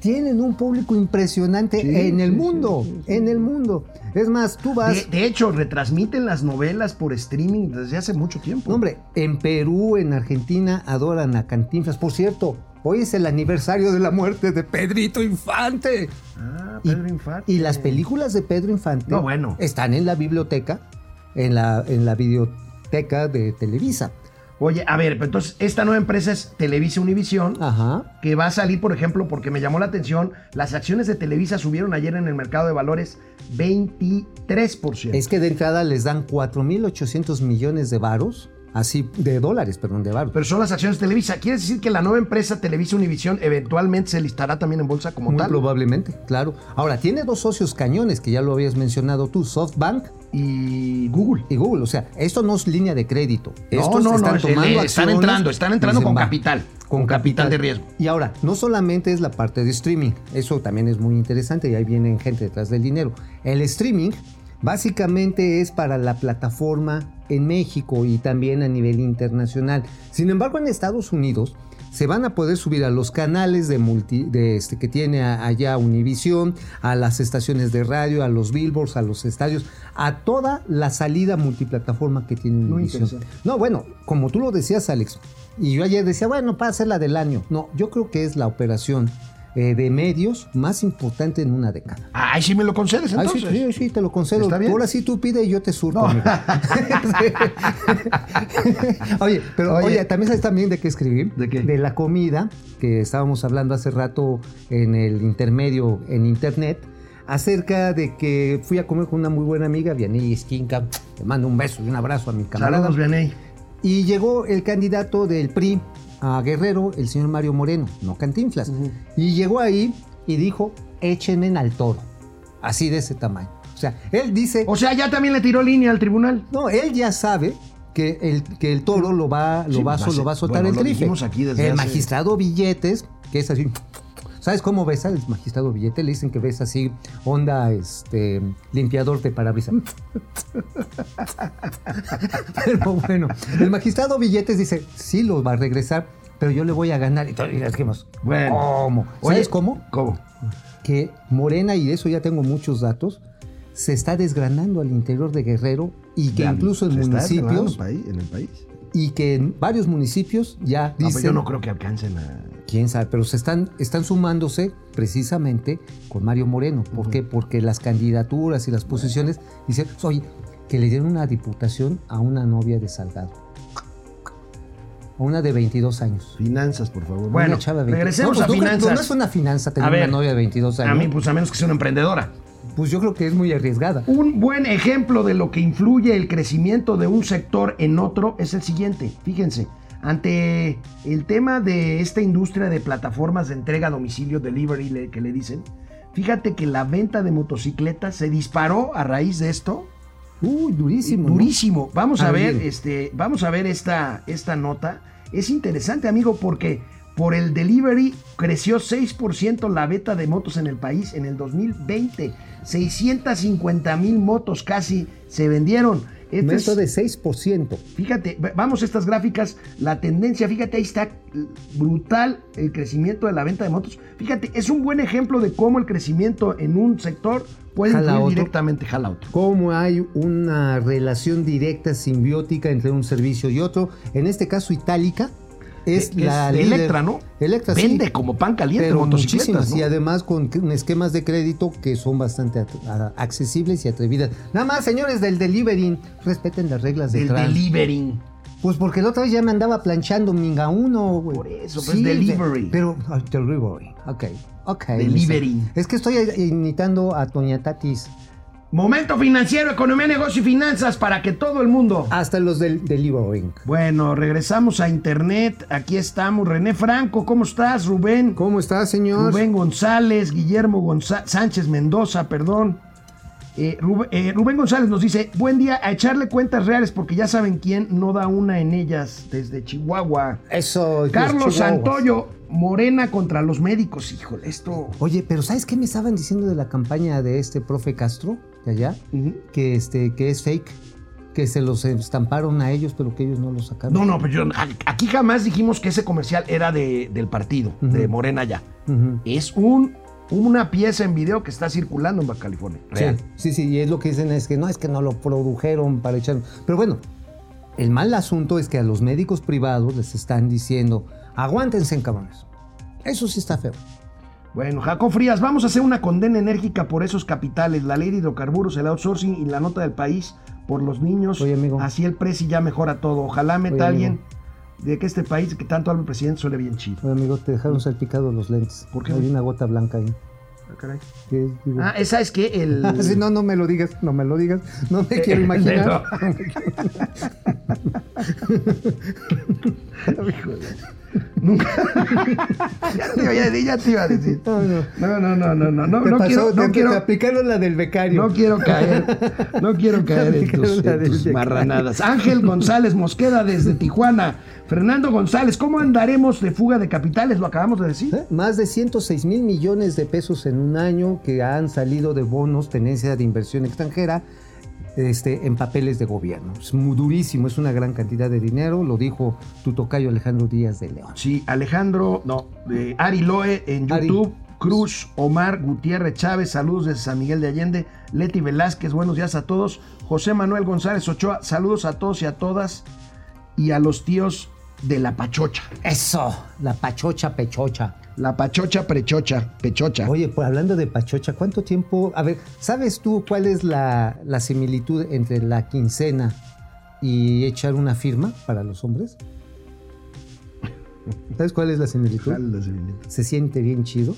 Speaker 2: Tienen un público impresionante
Speaker 1: Sí,
Speaker 2: en el
Speaker 1: sí,
Speaker 2: mundo,
Speaker 1: sí,
Speaker 2: en el mundo. Es más, tú vas...
Speaker 1: De, de hecho, retransmiten las novelas por streaming desde hace mucho tiempo.
Speaker 2: No, hombre, en Perú, en Argentina, adoran a Cantinflas. Por cierto, hoy es el aniversario de la muerte de Pedrito Infante.
Speaker 1: Ah,
Speaker 2: Y,
Speaker 1: Pedro Infante.
Speaker 2: y las películas de Pedro Infante
Speaker 1: No, bueno.
Speaker 2: están en la biblioteca, en la, en la videoteca de Televisa.
Speaker 1: Oye, a ver, pero entonces esta nueva empresa es Televisa Univisión. Que va a salir, por ejemplo, porque me llamó la atención, las acciones de Televisa subieron ayer en el mercado de valores 23%.
Speaker 2: Es que de entrada les dan 4.800 millones de varos, así, de dólares, perdón, de varos.
Speaker 1: Pero son las acciones de Televisa. ¿Quiere decir que la nueva empresa Televisa Univisión eventualmente se listará también en bolsa como
Speaker 2: Muy
Speaker 1: tal?
Speaker 2: probablemente, claro. Ahora, tiene dos socios cañones, que ya lo habías mencionado tú, SoftBank
Speaker 1: Y Google.
Speaker 2: y Google. O sea, esto no es línea de crédito.
Speaker 1: No,
Speaker 2: Estos
Speaker 1: no, no,
Speaker 2: están tomando
Speaker 1: le- están entrando, están entrando con capital, con capital de riesgo.
Speaker 2: Y ahora, no solamente es la parte de streaming, eso también es muy interesante y ahí viene gente detrás del dinero. El streaming básicamente es para la plataforma en México y también a nivel internacional. Sin embargo, en Estados Unidos se van a poder subir a los canales de multi, de este que tiene allá Univision, a las estaciones de radio, a los billboards, a los estadios, a toda la salida multiplataforma que tiene
Speaker 1: interesante.
Speaker 2: No, bueno, como tú lo decías, Alex, y yo ayer decía, bueno, para hacer la del año. No, yo creo que es la operación eh, de medios más importante en una década.
Speaker 1: Ay, sí me lo concedes
Speaker 2: Ay,
Speaker 1: entonces.
Speaker 2: sí, sí, sí, te lo concedo.
Speaker 1: ¿Está bien?
Speaker 2: Ahora sí tú pide y yo te surto.
Speaker 1: No.
Speaker 2: oye, pero
Speaker 1: Oye.
Speaker 2: oye, también sabes también de qué escribir.
Speaker 1: ¿De qué?
Speaker 2: De la comida que estábamos hablando hace rato en el intermedio en internet acerca de que fui a comer con una muy buena amiga, Vianney Esquinca. Te mando un beso y un abrazo a mi camarada.
Speaker 1: Saludos, Vianey.
Speaker 2: Y llegó el candidato del PRI a Guerrero, el señor Mario Moreno, no Cantinflas. Y llegó ahí y dijo, échenme al toro. Así de ese tamaño. O sea, él dice,
Speaker 1: O sea, ya también le tiró línea al tribunal.
Speaker 2: no, él ya sabe que el, que el toro lo va, lo
Speaker 1: Sí,
Speaker 2: va, a lo va a soltar
Speaker 1: bueno,
Speaker 2: el trife.
Speaker 1: aquí desde
Speaker 2: el
Speaker 1: hace-
Speaker 2: magistrado Billetes, que es así... ¿Sabes cómo besa el magistrado Billete? Le dicen que besa así, onda, este, limpiador de parabrisas. Pero bueno, el magistrado Billetes dice, sí lo va a regresar, pero yo le voy a ganar. Y todos dijimos,
Speaker 1: Bueno.
Speaker 2: ¿cómo?
Speaker 1: Oye,
Speaker 2: ¿Sabes cómo?
Speaker 1: ¿Cómo?
Speaker 2: Que Morena, y de eso ya tengo muchos datos, se está desgranando al interior de Guerrero y que
Speaker 1: Ya,
Speaker 2: incluso en
Speaker 1: está
Speaker 2: municipios,
Speaker 1: el país- en el país.
Speaker 2: Y que en varios municipios ya
Speaker 1: No, pero
Speaker 2: dicen,
Speaker 1: yo no creo que alcancen a...
Speaker 2: quién sabe, pero se están, están sumándose precisamente con Mario Moreno. ¿Por qué? Porque las candidaturas y las posiciones dicen, oye, que le dieron una diputación a una novia de Salgado. A una de 22 años.
Speaker 1: Finanzas, por favor.
Speaker 2: Una
Speaker 1: Bueno,
Speaker 2: chava de 22.
Speaker 1: regresemos
Speaker 2: No,
Speaker 1: a
Speaker 2: pues, no,
Speaker 1: finanzas.
Speaker 2: No, es una finanza tener
Speaker 1: A ver,
Speaker 2: una novia de 22 años.
Speaker 1: A mí, pues a menos que sea una emprendedora.
Speaker 2: Pues yo creo que es muy arriesgada.
Speaker 1: Un buen ejemplo de lo que influye el crecimiento de un sector en otro es el siguiente. Fíjense, ante el tema de esta industria de plataformas de entrega a domicilio, delivery que le dicen, fíjate que la venta de motocicletas se disparó a raíz de esto.
Speaker 2: Uy, durísimo. ¿no?
Speaker 1: Durísimo. Vamos a ver, este, vamos a ver esta, esta nota. Es interesante, amigo, porque por el delivery creció 6% la venta de motos en el país en el 2020. 650 mil motos casi se vendieron. Este es-
Speaker 2: de 6%.
Speaker 1: Fíjate, vamos a estas gráficas, la tendencia, fíjate, ahí está brutal el crecimiento de la venta de motos. Fíjate, es un buen ejemplo de cómo el crecimiento en un sector puede
Speaker 2: Jala otro.
Speaker 1: directamente jala otro.
Speaker 2: Cómo hay una relación directa, simbiótica entre un servicio y otro. En este caso, Itálica es la
Speaker 1: de
Speaker 2: líder-
Speaker 1: Electra, ¿no?
Speaker 2: Electra, sí.
Speaker 1: Vende como pan caliente
Speaker 2: Pero
Speaker 1: motocicletas,
Speaker 2: muchísimas,
Speaker 1: ¿no?
Speaker 2: y además con esquemas de crédito que son bastante accesibles y atrevidas. Nada más, señores del delivery, respeten las reglas de
Speaker 1: Del
Speaker 2: trans.
Speaker 1: delivering.
Speaker 2: Pues porque la otra vez ya me andaba planchando Minga uno, güey.
Speaker 1: Por eso, pues, delivery.
Speaker 2: de- pero, delivery, ok, ok.
Speaker 1: Delivery.
Speaker 2: Es que estoy imitando a Toña Tatis.
Speaker 1: Momento financiero, economía, negocio y finanzas para que todo el mundo.
Speaker 2: Hasta los del delivery.
Speaker 1: Bueno, regresamos a internet. Aquí estamos. René Franco, ¿cómo estás? Rubén.
Speaker 2: ¿Cómo está, señor?
Speaker 1: Rubén González, Guillermo Gonza- Sánchez Mendoza, perdón. Eh, Rubén, eh, Rubén González nos dice, buen día, a echarle cuentas reales porque ya saben quién no da una en ellas desde Chihuahua.
Speaker 2: Eso. los
Speaker 1: Carlos. Santoyo, Morena contra los médicos. Híjole, esto...
Speaker 2: Oye, pero ¿sabes qué me estaban diciendo de la campaña de este profe Castro, de allá? Que, este, que es fake, que se los estamparon a ellos, pero que ellos no lo sacaron.
Speaker 1: No, no, pero yo, aquí jamás dijimos que ese comercial era de- del partido, de Morena ya. Es un, una pieza en video que está circulando en Baja California. Real.
Speaker 2: Sí, sí, sí, y es lo que dicen es que no, es que no lo produjeron para echar. Pero bueno, el mal asunto es que a los médicos privados les están diciendo, aguántense, cabrones. Eso sí está feo.
Speaker 1: Bueno, Jacob Frías, vamos a hacer una condena enérgica por esos capitales, la ley de hidrocarburos, el outsourcing y la nota del país por los niños.
Speaker 2: Oye, amigo.
Speaker 1: Así el presi ya mejora todo. Ojalá meta
Speaker 2: Oye,
Speaker 1: alguien
Speaker 2: amigo.
Speaker 1: de que este país que tanto habla el presidente suele bien chido.
Speaker 2: Oye, amigo, te dejaron salpicados los lentes.
Speaker 1: ¿Por qué?
Speaker 2: Hay una gota blanca ahí.
Speaker 1: Ah, caray.
Speaker 2: ¿Qué es? Digo,
Speaker 1: Ah, esa es que el...
Speaker 2: Sí, no, no me lo digas, no me lo digas. No me quiero imaginar.
Speaker 1: Nunca. ya, te, ya- ya te iba a decir.
Speaker 2: No, no.
Speaker 1: No, no, no, no, no, no,
Speaker 2: Te
Speaker 1: no
Speaker 2: pasó,
Speaker 1: quiero, no
Speaker 2: te,
Speaker 1: quiero,
Speaker 2: te aplicaron la del becario.
Speaker 1: no quiero caer, no quiero caer en tus, en marranadas. Ángel González Mosqueda desde Tijuana. Fernando González, ¿cómo andaremos de fuga de capitales? Lo acabamos de decir.
Speaker 2: ¿Eh? Más de 106 mil millones de pesos en un año que han salido de bonos, tenencia de inversión extranjera, este, en papeles de gobierno. Es muy durísimo, es una gran cantidad de dinero, lo dijo tu tocayo Alejandro Díaz de León.
Speaker 1: Sí, Alejandro, no, eh, Ari Loe en
Speaker 2: Ari.
Speaker 1: YouTube. Cruz, Omar, Gutiérrez Chávez, saludos desde San Miguel de Allende. Leti Velázquez, buenos días a todos. José Manuel González Ochoa, saludos a todos y a todas. Y a los tíos de la Pachocha.
Speaker 2: Eso, la pachocha pechocha.
Speaker 1: La Pachocha Prechocha, Pechocha.
Speaker 2: Oye, pues hablando de pachocha, ¿cuánto tiempo? A ver, ¿sabes tú cuál es la, la similitud entre la quincena y echar una firma para los hombres? ¿Sabes cuál es la similitud? se siente bien chido,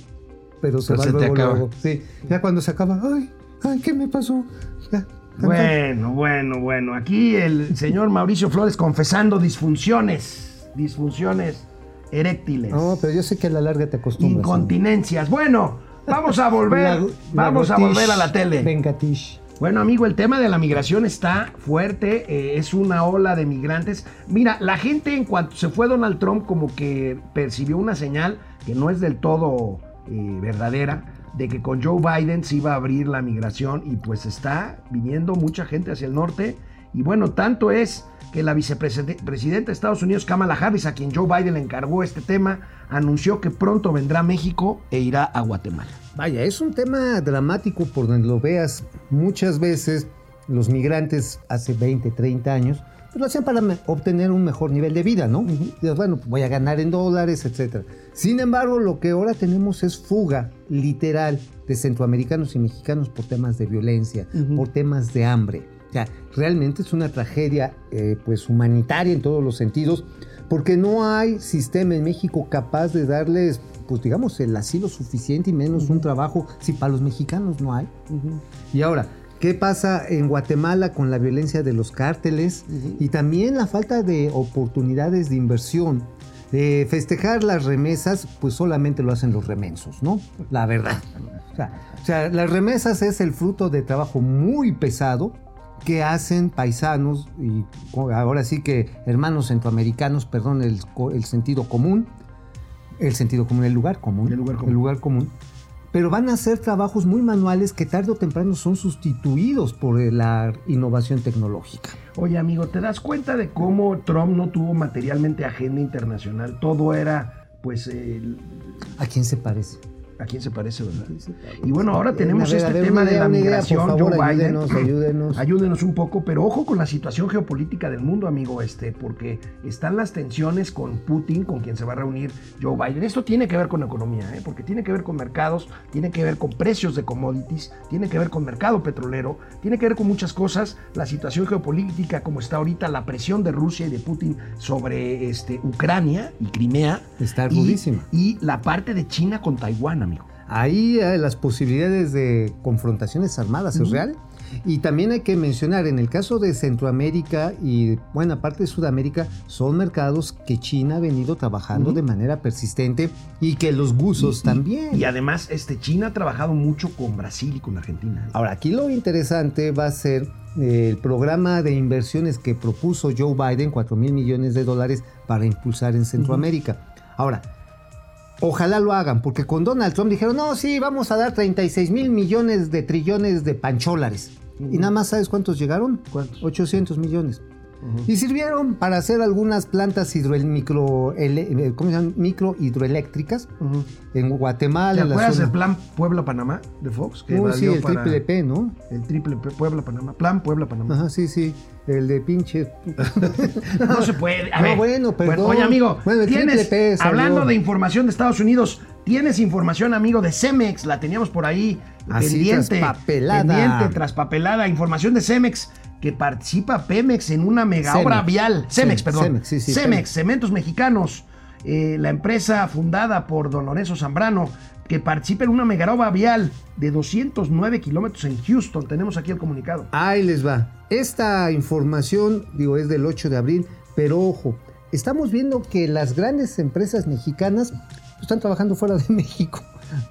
Speaker 2: pero se
Speaker 1: Pero
Speaker 2: va
Speaker 1: se te
Speaker 2: luego,
Speaker 1: acaba.
Speaker 2: luego. Sí, ya cuando se acaba, ay, ay, ¿qué me pasó? Ya,
Speaker 1: Bueno, bueno, bueno. Aquí el señor Mauricio Flores confesando disfunciones, disfunciones eréctiles.
Speaker 2: No, pero yo sé que a la larga te acostumbras.
Speaker 1: incontinencias. Bueno, vamos a volver,
Speaker 2: la
Speaker 1: vamos a volver a la tele.
Speaker 2: Venga, Tish.
Speaker 1: Bueno, amigo, el tema de la migración está fuerte, eh, es una ola de migrantes. Mira, la gente en cuanto se fue Donald Trump como que percibió una señal que no es del todo eh, verdadera, de que con Joe Biden se iba a abrir la migración y pues está viniendo mucha gente hacia el norte. Y bueno, tanto es que la vicepresidenta de Estados Unidos, Kamala Harris, a quien Joe Biden le encargó este tema, anunció que pronto vendrá a México e irá a Guatemala.
Speaker 2: Vaya, es un tema dramático por donde lo veas. Muchas veces los migrantes hace 20, 30 años pues lo hacían para obtener un mejor nivel de vida, ¿no? Bueno, pues voy a ganar en dólares, etc. Sin embargo, lo que ahora tenemos es fuga literal de centroamericanos y mexicanos por temas de violencia, por temas de hambre. O sea, realmente es una tragedia eh, pues humanitaria en todos los sentidos, porque no hay sistema en México capaz de darles, pues digamos, el asilo suficiente y menos un trabajo, si para los mexicanos no hay. Y ahora, ¿qué pasa en Guatemala con la violencia de los cárteles y también la falta de oportunidades de inversión? Festejar las remesas, pues solamente lo hacen los remensos, ¿no? La verdad. O sea, o sea, las remesas es el fruto de trabajo muy pesado que hacen paisanos y ahora sí que hermanos centroamericanos, perdón, el, sentido común, el sentido común, el lugar común,
Speaker 1: El lugar común.
Speaker 2: el lugar común, pero van a hacer trabajos muy manuales que tarde o temprano son sustituidos por la innovación tecnológica.
Speaker 1: Oye, amigo, ¿te das cuenta de cómo Trump no tuvo materialmente agenda internacional? Todo era, pues, el-
Speaker 2: ¿A quién se parece?
Speaker 1: ¿A quién se parece, verdad? Y bueno, ahora tenemos
Speaker 2: ver,
Speaker 1: este
Speaker 2: ver,
Speaker 1: tema de la
Speaker 2: idea,
Speaker 1: migración,
Speaker 2: favor,
Speaker 1: Joe Biden.
Speaker 2: ayúdenos, ayúdenos.
Speaker 1: Ayúdenos un poco, pero ojo con la situación geopolítica del mundo, amigo, este, porque están las tensiones con Putin, con quien se va a reunir Joe Biden. Esto tiene que ver con economía, ¿eh? porque tiene que ver con mercados, tiene que ver con precios de commodities, tiene que ver con mercado petrolero, tiene que ver con muchas cosas. La situación geopolítica, como está ahorita, la presión de Rusia y de Putin sobre este, Ucrania y Crimea.
Speaker 2: Está
Speaker 1: y-. Y la parte de China con Taiwán, amigo.
Speaker 2: Ahí eh, las posibilidades de confrontaciones armadas es real. Y también hay que mencionar, en el caso de Centroamérica y buena parte de Sudamérica, son mercados que China ha venido trabajando de manera persistente y que los guzos también.
Speaker 1: Y además, este, China ha trabajado mucho con Brasil y con Argentina.
Speaker 2: Ahora, aquí lo interesante va a ser eh, el programa de inversiones que propuso Joe Biden, 4 mil millones de dólares para impulsar en Centroamérica. Ahora, ojalá lo hagan, porque con Donald Trump dijeron, no, sí, vamos a dar 36 mil millones de trillones de pancholares. Y nada más, ¿sabes cuántos llegaron?
Speaker 1: ¿Cuántos?
Speaker 2: 800 millones. Y sirvieron para hacer algunas plantas hidro, micro, ele- eh, ¿cómo se llaman? micro hidroeléctricas en Guatemala.
Speaker 1: ¿Te
Speaker 2: en
Speaker 1: acuerdas del plan Puebla-Panamá de Fox? Que
Speaker 2: sí, el
Speaker 1: para-
Speaker 2: triple P, ¿no?
Speaker 1: El triple P, Puebla-Panamá. Plan Puebla-Panamá.
Speaker 2: Ajá, sí, sí. El de pinche.
Speaker 1: No se puede. A
Speaker 2: No,
Speaker 1: ver.
Speaker 2: bueno, perdón.
Speaker 1: oye, amigo,
Speaker 2: Bueno, el
Speaker 1: tienes,
Speaker 2: P
Speaker 1: hablando de información de Estados Unidos, tienes información, amigo, de Cemex. La teníamos por ahí
Speaker 2: Así,
Speaker 1: pendiente.
Speaker 2: traspapelada.
Speaker 1: Pendiente, traspapelada. Información de Cemex. Que participa Pemex en una mega
Speaker 2: Cemex.
Speaker 1: obra vial. Cemex, perdón.
Speaker 2: Cemex, sí, sí,
Speaker 1: Cemex. Cementos Mexicanos. eh, la empresa fundada por Don Lorenzo Zambrano. Que participa en una mega obra vial de 209 kilómetros en Houston. Tenemos aquí el comunicado.
Speaker 2: Ahí les va. Esta información, digo, es del 8 de abril, pero ojo, estamos viendo que las grandes empresas mexicanas están trabajando fuera de México.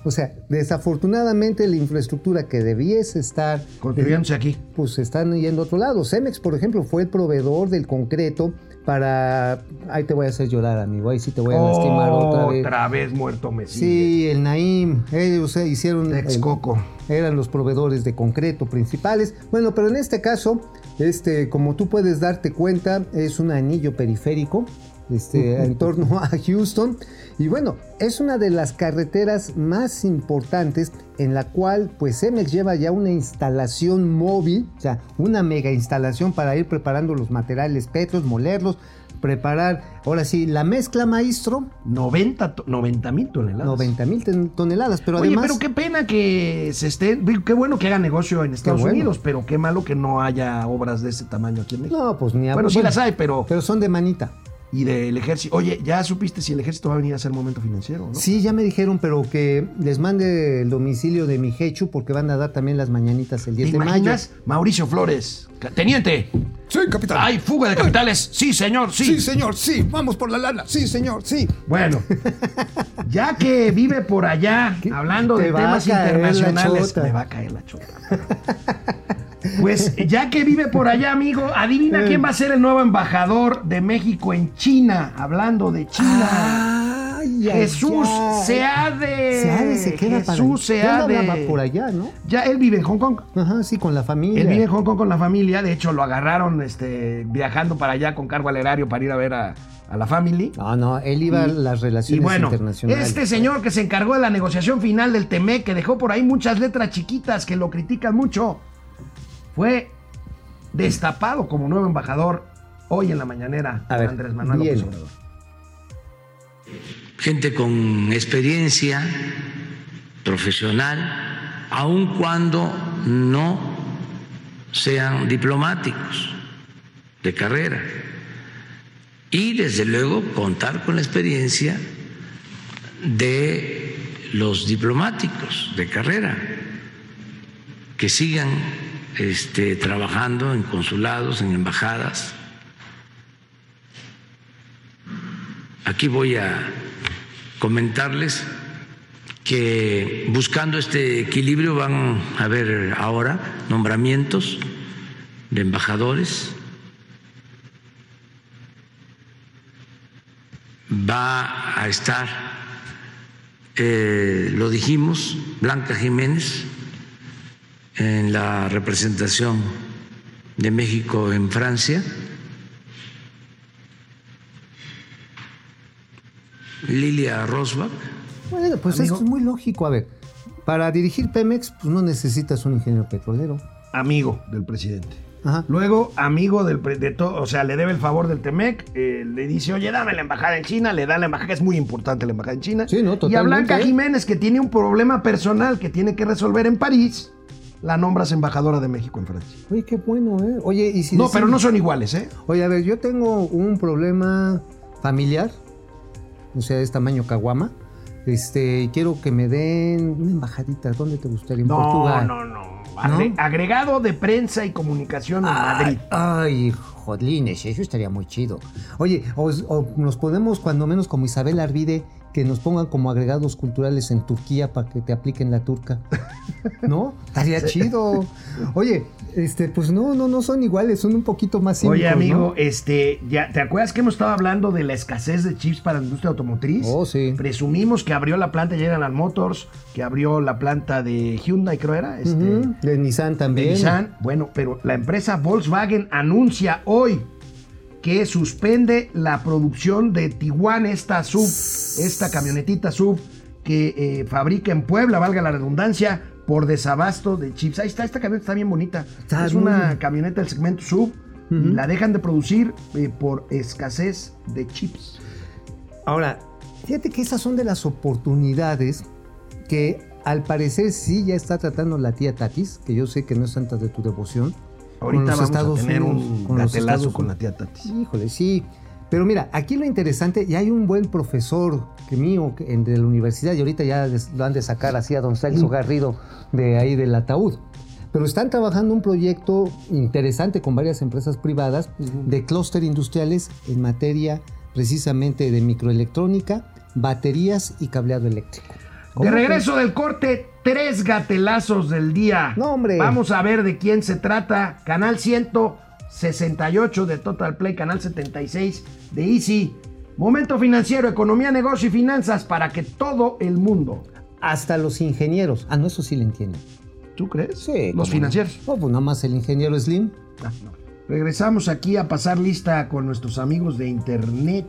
Speaker 2: O sea, desafortunadamente la infraestructura que debiese estar
Speaker 1: Construyéndose aquí.
Speaker 2: pues están yendo a otro lado. Cemex, por ejemplo, fue el proveedor del concreto para... Ahí te voy a hacer llorar, amigo. Ahí sí te voy a lastimar otra vez.
Speaker 1: Otra vez muerto me.
Speaker 2: Sí, el Naim. Ellos eh, hicieron... el-
Speaker 1: Texcoco.
Speaker 2: eran los proveedores de concreto principales. Bueno, pero en este caso, este, como tú puedes darte cuenta, es un anillo periférico este, en torno a Houston. Y bueno, es una de las carreteras más importantes en la cual pues Cemex lleva ya una instalación móvil, o sea, una mega instalación para ir preparando los materiales petros, molerlos, preparar, ahora sí, la mezcla maestro,
Speaker 1: 90 to- 90 mil toneladas.
Speaker 2: 90 mil toneladas, pero
Speaker 1: Oye,
Speaker 2: además...
Speaker 1: pero qué pena que se digo, Qué bueno que hagan negocio en Estados
Speaker 2: bueno.
Speaker 1: Unidos, pero qué malo que no haya obras de ese tamaño aquí en México.
Speaker 2: No, pues ni a-
Speaker 1: bueno, sí las hay, pero.
Speaker 2: Pero son de manita.
Speaker 1: Y del ejército. Oye, ¿ya supiste si el ejército va a venir a hacer momento financiero? ¿no?
Speaker 2: Sí, ya me dijeron, pero que les mande el domicilio de mi Hechu porque van a dar también las mañanitas el
Speaker 1: ¿Te
Speaker 2: 10 de mayo.
Speaker 1: imaginas? Mauricio Flores. Teniente.
Speaker 6: Sí, capitán.
Speaker 1: ¿Hay fuga de capitales? Sí, señor, sí.
Speaker 6: Sí, señor, sí. Vamos por la lana. Sí, señor, sí.
Speaker 1: Bueno, ya que vive por allá, hablando
Speaker 2: Te
Speaker 1: de temas internacionales, me va a caer la chota. Pues ya que vive por allá, amigo, adivina quién va a ser el nuevo embajador de México en China, hablando de China.
Speaker 2: Ay, ay,
Speaker 1: Jesús
Speaker 2: ay.
Speaker 1: Seade.
Speaker 2: Seade se queda para
Speaker 1: Jesús
Speaker 2: Él andaba
Speaker 1: Seade.
Speaker 2: por allá, ¿no?
Speaker 1: Ya él vive en Hong Kong.
Speaker 2: Ajá, sí, con la familia.
Speaker 1: Él vive en Hong Kong con la familia. De hecho, lo agarraron este, viajando para allá con cargo al erario para ir a ver a, a la family.
Speaker 2: No, no, él iba a las
Speaker 1: Y
Speaker 2: relaciones
Speaker 1: bueno,
Speaker 2: internacionales.
Speaker 1: este señor que se encargó de la negociación final del TEMEC, que dejó por ahí muchas letras chiquitas que lo critican mucho, fue destapado como nuevo embajador hoy en la mañanera
Speaker 2: A
Speaker 1: de
Speaker 2: ver,
Speaker 1: Andrés Manuel López. Obrador.
Speaker 7: gente con experiencia profesional, aun cuando no sean diplomáticos de carrera y desde luego contar con la experiencia de los diplomáticos de carrera que sigan este, trabajando en consulados, en embajadas. Aquí voy a comentarles que buscando este equilibrio van a haber ahora nombramientos de embajadores, va a estar, eh, lo dijimos, Blanca Jiménez en la representación de México en Francia, Lilia Rosbach,
Speaker 2: Bueno, pues
Speaker 1: Amigo.
Speaker 2: esto es muy lógico. A ver, para dirigir Pemex, pues no necesitas un ingeniero petrolero.
Speaker 1: Amigo del presidente.
Speaker 2: Ajá.
Speaker 1: Luego, amigo del pre- de todo, o sea, le debe el favor del Temec, eh, le dice, oye, dame la embajada en China, le da la embajada, que es muy importante la embajada en China.
Speaker 2: Sí, no,
Speaker 1: Y a
Speaker 2: totalmente,
Speaker 1: Blanca. Jiménez, que tiene un problema personal que tiene que resolver en París, la nombras embajadora de México en Francia.
Speaker 2: Oye, qué bueno, ¿eh? Oye, y si
Speaker 1: no,
Speaker 2: decimos-
Speaker 1: pero no son iguales, ¿eh?
Speaker 2: Oye, a ver, yo tengo un problema familiar, o sea, es tamaño caguama. Este, y quiero que me den una embajadita. ¿Dónde te gustaría? En
Speaker 1: No,
Speaker 2: Portugal.
Speaker 1: no, no. Agre- Agregado de prensa y comunicación en Madrid.
Speaker 2: Ay, ay, jodlines, eso estaría muy chido. Oye, o, o nos podemos, cuando menos como Isabel Arvide, que nos pongan como agregados culturales en Turquía para que te apliquen la turca. ¿No? Estaría chido. Oye, este, pues no, no, no son iguales, son un poquito más cínicos,
Speaker 1: Oye, amigo,
Speaker 2: ¿no?
Speaker 1: este, ya, ¿te acuerdas que hemos estado hablando de la escasez de chips para la industria automotriz?
Speaker 2: Oh, sí.
Speaker 1: Presumimos que abrió la planta General Motors, que abrió la planta de Hyundai, creo era, este,
Speaker 2: De Nissan
Speaker 1: de
Speaker 2: también.
Speaker 1: Nissan. Bueno, pero la empresa Volkswagen anuncia hoy que suspende la producción de Tiguan, esta sub, esta camionetita sub que eh, fabrica en Puebla, valga la redundancia, por desabasto de chips. Ahí está, esta camioneta está bien bonita.
Speaker 2: Está
Speaker 1: es una
Speaker 2: bien.
Speaker 1: camioneta del segmento sub. La dejan de producir eh, por escasez de chips.
Speaker 2: Ahora, fíjate que esas son de las oportunidades que al parecer sí ya está tratando la tía Tatis, que yo sé que no es tanta de tu devoción.
Speaker 1: Ahorita vamos
Speaker 2: Estados
Speaker 1: a tener
Speaker 2: Unidos,
Speaker 1: un
Speaker 2: con
Speaker 1: gatelazo con la tía Tatis.
Speaker 2: Híjole, sí. Pero mira, aquí lo interesante, y hay un buen profesor que mío que- de la universidad, y ahorita ya des- lo han de sacar así a don Celso Garrido de ahí del ataúd. Pero están trabajando un proyecto interesante con varias empresas privadas de clúster industriales en materia precisamente de microelectrónica, baterías y cableado eléctrico. ¿Cómo
Speaker 1: De regreso del corte, tres gatelazos del día.
Speaker 2: No, hombre.
Speaker 1: Vamos a ver de quién se trata. Canal 168 de Total Play, canal 76 de Easy. Momento financiero, economía, negocio y finanzas para que todo el mundo.
Speaker 2: Hasta los ingenieros. Ah, no, eso sí le entiendo.
Speaker 1: ¿Tú crees?
Speaker 2: Sí.
Speaker 1: Los financieros.
Speaker 2: No, pues nada más el ingeniero Slim.
Speaker 1: Ah, no. Regresamos aquí a pasar lista con nuestros amigos de internet.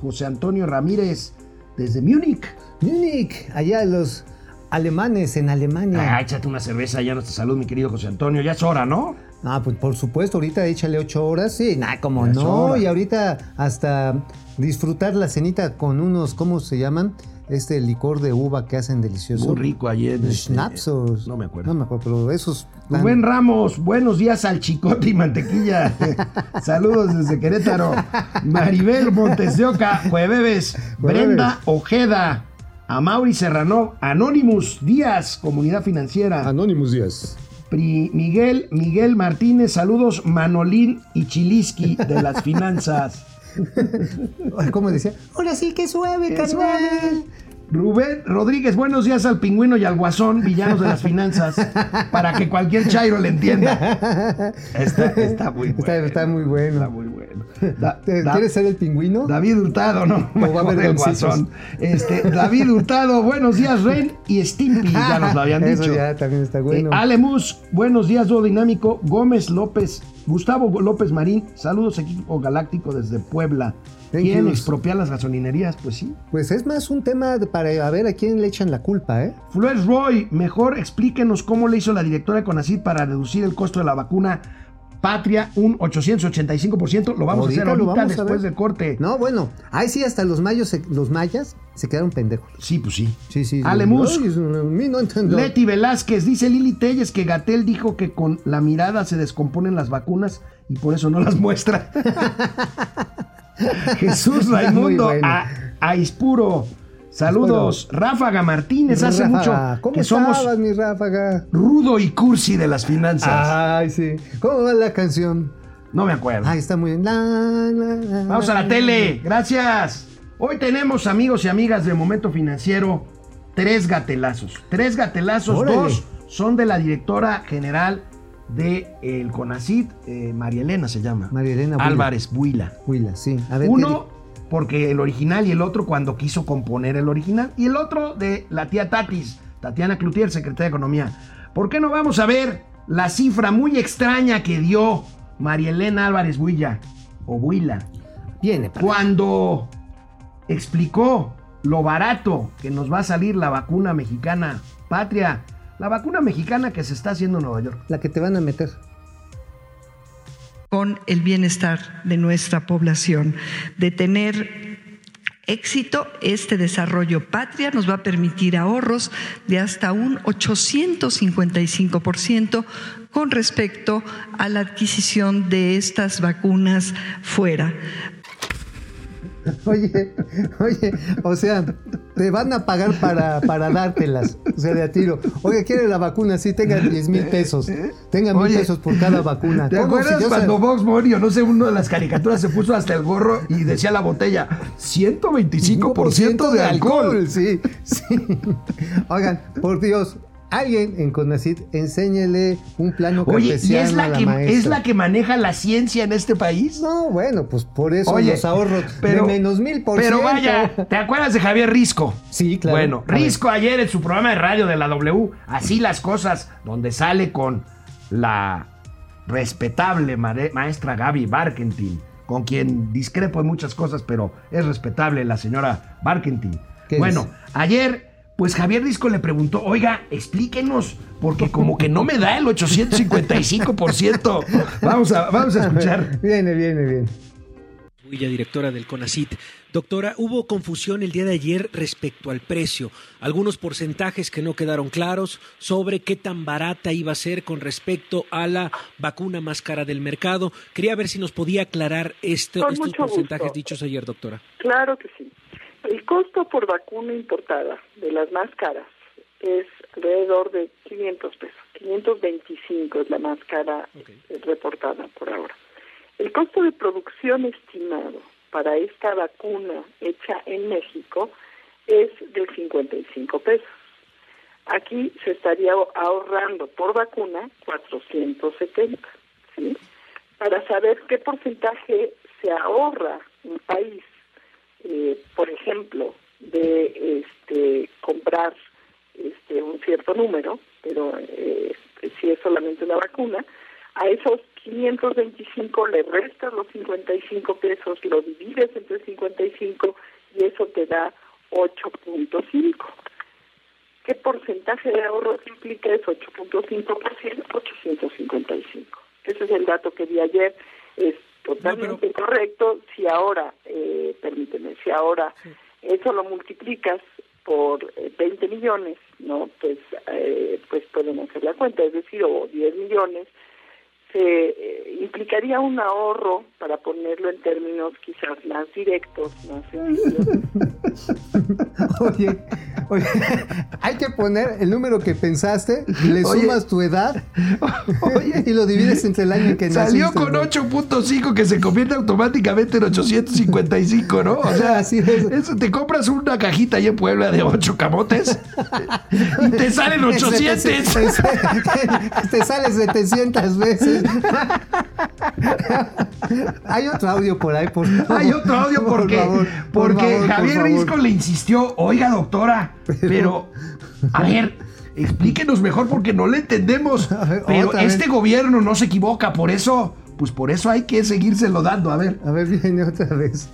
Speaker 1: José Antonio Ramírez desde Múnich.
Speaker 2: Múnich, allá los alemanes en Alemania.
Speaker 1: Ah, échate una cerveza ya nuestra salud, mi querido José Antonio. Ya es hora, ¿no?
Speaker 2: Ah, pues por supuesto, ahorita échale ocho horas. Sí, nada, como no. Y ahorita hasta disfrutar la cenita con unos, ¿cómo se llaman? Este licor de uva que hacen delicioso.
Speaker 1: Muy rico ayer. este,
Speaker 2: Schnapps
Speaker 1: No me acuerdo.
Speaker 2: No me acuerdo, pero esos. tan-
Speaker 1: Rubén Ramos, buenos días al chicote y mantequilla. Saludos desde Querétaro. Maribel Montes de Oca, Jueves. Brenda Ojeda, Amauri Serrano, Anonymous Díaz, Comunidad Financiera.
Speaker 2: Anonymous Díaz.
Speaker 1: Pri- Miguel, Miguel Martínez, saludos Manolín y Chiliski de las finanzas.
Speaker 2: ¿Cómo decía? Ahora sí que suave,
Speaker 1: ¡Qué
Speaker 2: carnal.
Speaker 1: suave! Rubén Rodríguez, buenos días al pingüino y al guasón, villanos de las finanzas, para que cualquier chairo le entienda. Está, está muy bueno.
Speaker 2: Está, está muy bueno.
Speaker 1: Está muy bueno. Da-
Speaker 2: ¿Te-
Speaker 1: da-
Speaker 2: ¿Quieres ser el pingüino?
Speaker 1: David Hurtado, no,
Speaker 2: va a haber
Speaker 1: el guasón. Este, David Hurtado, buenos días, Ren y Stimpy, ya nos lo habían
Speaker 2: Eso
Speaker 1: dicho.
Speaker 2: ya también está bueno.
Speaker 1: Eh, Alemus, buenos días, dinámico. Gómez López, Gustavo López Marín, saludos equipo galáctico desde Puebla. ¿Quién expropia las gasolinerías? Pues sí.
Speaker 2: Pues es más un tema para a ver a quién le echan la culpa, ¿eh?
Speaker 1: Flores Roy, mejor explíquenos cómo le hizo la directora de Conacid para reducir el costo de la vacuna Patria un 885%. Lo vamos
Speaker 2: Ahorita
Speaker 1: a hacer ahorita
Speaker 2: vamos
Speaker 1: después del corte.
Speaker 2: No, bueno, ahí sí hasta los mayos, se- los mayas se quedaron pendejos.
Speaker 1: Sí, pues sí.
Speaker 2: Sí, sí.
Speaker 1: Alemus.
Speaker 2: Ay, a mí no.
Speaker 1: Leti Velázquez dice Lili Telles que Gatel dijo que con la mirada se descomponen las vacunas y por eso no las muestra. Jesús Raimundo
Speaker 2: bueno.
Speaker 1: a, Aispuro. Saludos. Ráfaga Martínez, hace
Speaker 2: Ráfaga,
Speaker 1: mucho
Speaker 2: ¿Cómo
Speaker 1: que somos
Speaker 2: estabas, mi Ráfaga?
Speaker 1: rudo y cursi de las finanzas.
Speaker 2: Ay, sí. ¿Cómo va la canción?
Speaker 1: No me acuerdo.
Speaker 2: Ay, está muy bien. La, la, la,
Speaker 1: Vamos a la tele. Gracias. Hoy tenemos, amigos y amigas de Momento Financiero, tres gatelazos. Tres gatelazos,
Speaker 2: Órale.
Speaker 1: dos son de la directora general de el CONACID, eh, María Elena se llama.
Speaker 2: María Elena Buila.
Speaker 1: Álvarez Buila.
Speaker 2: Huila, sí. A ver,
Speaker 1: Uno, porque el original y el otro cuando quiso componer el original. Y el otro de la tía Tatis, Tatiana Cloutier, secretaria de Economía. ¿Por qué no vamos a ver la cifra muy extraña que dio María Elena Álvarez Builla? O Buila.
Speaker 2: ¿qué- Viene,
Speaker 1: Cuando explicó lo barato que nos va a salir la vacuna mexicana patria, la vacuna mexicana que se está haciendo en Nueva York.
Speaker 2: la que te van a meter.
Speaker 8: Con el bienestar de nuestra población, de tener éxito, este desarrollo patria nos va a permitir ahorros de hasta un 855% con respecto a la adquisición de estas vacunas fuera.
Speaker 2: Oye, oye, o sea, te van a pagar para, para dártelas, o sea, de a tiro. Oye, ¿quiere la vacuna? Sí, tenga 10 mil pesos. Tenga mil
Speaker 1: Oye,
Speaker 2: pesos por cada vacuna.
Speaker 1: ¿Te acuerdas
Speaker 2: Si
Speaker 1: cuando Vox Bunny, o no sé, uno de las caricaturas se puso hasta el gorro y decía la botella 125% de alcohol?
Speaker 2: Sí, sí. Oigan, por Dios, alguien en Conacid, enséñele un plano
Speaker 1: Oye, ¿y es
Speaker 2: a
Speaker 1: la, que,
Speaker 2: maestra.
Speaker 1: es la que maneja la ciencia en este país?
Speaker 2: No, bueno, pues por eso
Speaker 1: Oye,
Speaker 2: los ahorros
Speaker 1: pero-
Speaker 2: de menos mil por
Speaker 1: Pero
Speaker 2: ciento.
Speaker 1: vaya, ¿te acuerdas de Javier Risco?
Speaker 2: Sí, claro.
Speaker 1: Bueno. Risco ayer en su programa de radio de la W, así las cosas, donde sale con la respetable maestra Gaby Barkentin, con quien discrepo en muchas cosas, pero es respetable la señora Barkentin.
Speaker 2: ¿Qué
Speaker 1: Bueno, ayer, pues Javier Risco le preguntó, oiga, explíquenos, porque como que no me da el 855%. Vamos a, vamos a escuchar.
Speaker 2: Viene, viene, viene.
Speaker 9: Villa, directora del CONACIT. Doctora, hubo confusión el día de ayer respecto al precio. Algunos porcentajes que no quedaron claros sobre qué tan barata iba a ser con respecto a la vacuna más cara del mercado. Quería ver si nos podía aclarar esto- estos porcentajes
Speaker 10: gusto.
Speaker 9: dichos ayer, doctora.
Speaker 10: Claro que sí. El costo por vacuna importada de las más caras es alrededor de 500 pesos. 525 es la más cara reportada por ahora. El costo de producción estimado para esta vacuna hecha en México es de 55 pesos. Aquí se estaría ahorrando por vacuna 470, ¿sí? Para saber qué porcentaje se ahorra un país, eh, por ejemplo, de este comprar este un cierto número, pero eh, si es solamente una vacuna, a esos 525 le restas los 55 pesos, lo divides entre 55 y eso te da 8.5. ¿Qué porcentaje de ahorro implica eso? 8.5%, 855. Ese es el dato que di ayer. Es totalmente correcto. Si ahora, eh, permíteme, si ahora eso lo multiplicas por eh, 20 millones, no, pues, eh, pues pueden hacer la cuenta, es decir, o 10 millones, eh, implicaría un ahorro, para ponerlo en términos quizás más directos, más sencillos,
Speaker 2: Oye, oye, hay que poner el número que pensaste, le
Speaker 1: Oye.
Speaker 2: sumas tu edad y lo divides entre el año en que
Speaker 1: Salió
Speaker 2: naciste,
Speaker 1: con
Speaker 2: ¿no?
Speaker 1: 8.5 que se convierte automáticamente en 855, ¿no? O sea,
Speaker 2: Así es.
Speaker 1: eso, te compras una cajita ahí en Puebla de 8 camotes y te salen 800.
Speaker 2: Te, te- te sale 700 veces. Hay otro audio por ahí, por favor.
Speaker 1: Hay otro audio
Speaker 2: Por
Speaker 1: porque,
Speaker 2: favor, por
Speaker 1: porque
Speaker 2: favor,
Speaker 1: Javier. Risco le insistió, oiga doctora, pero, a ver, explíquenos mejor porque no le entendemos.
Speaker 2: ver,
Speaker 1: Pero
Speaker 2: otra vez.
Speaker 1: este gobierno no se equivoca, por eso, pues por eso hay que seguírselo dando. A ver.
Speaker 2: A ver, viene otra vez.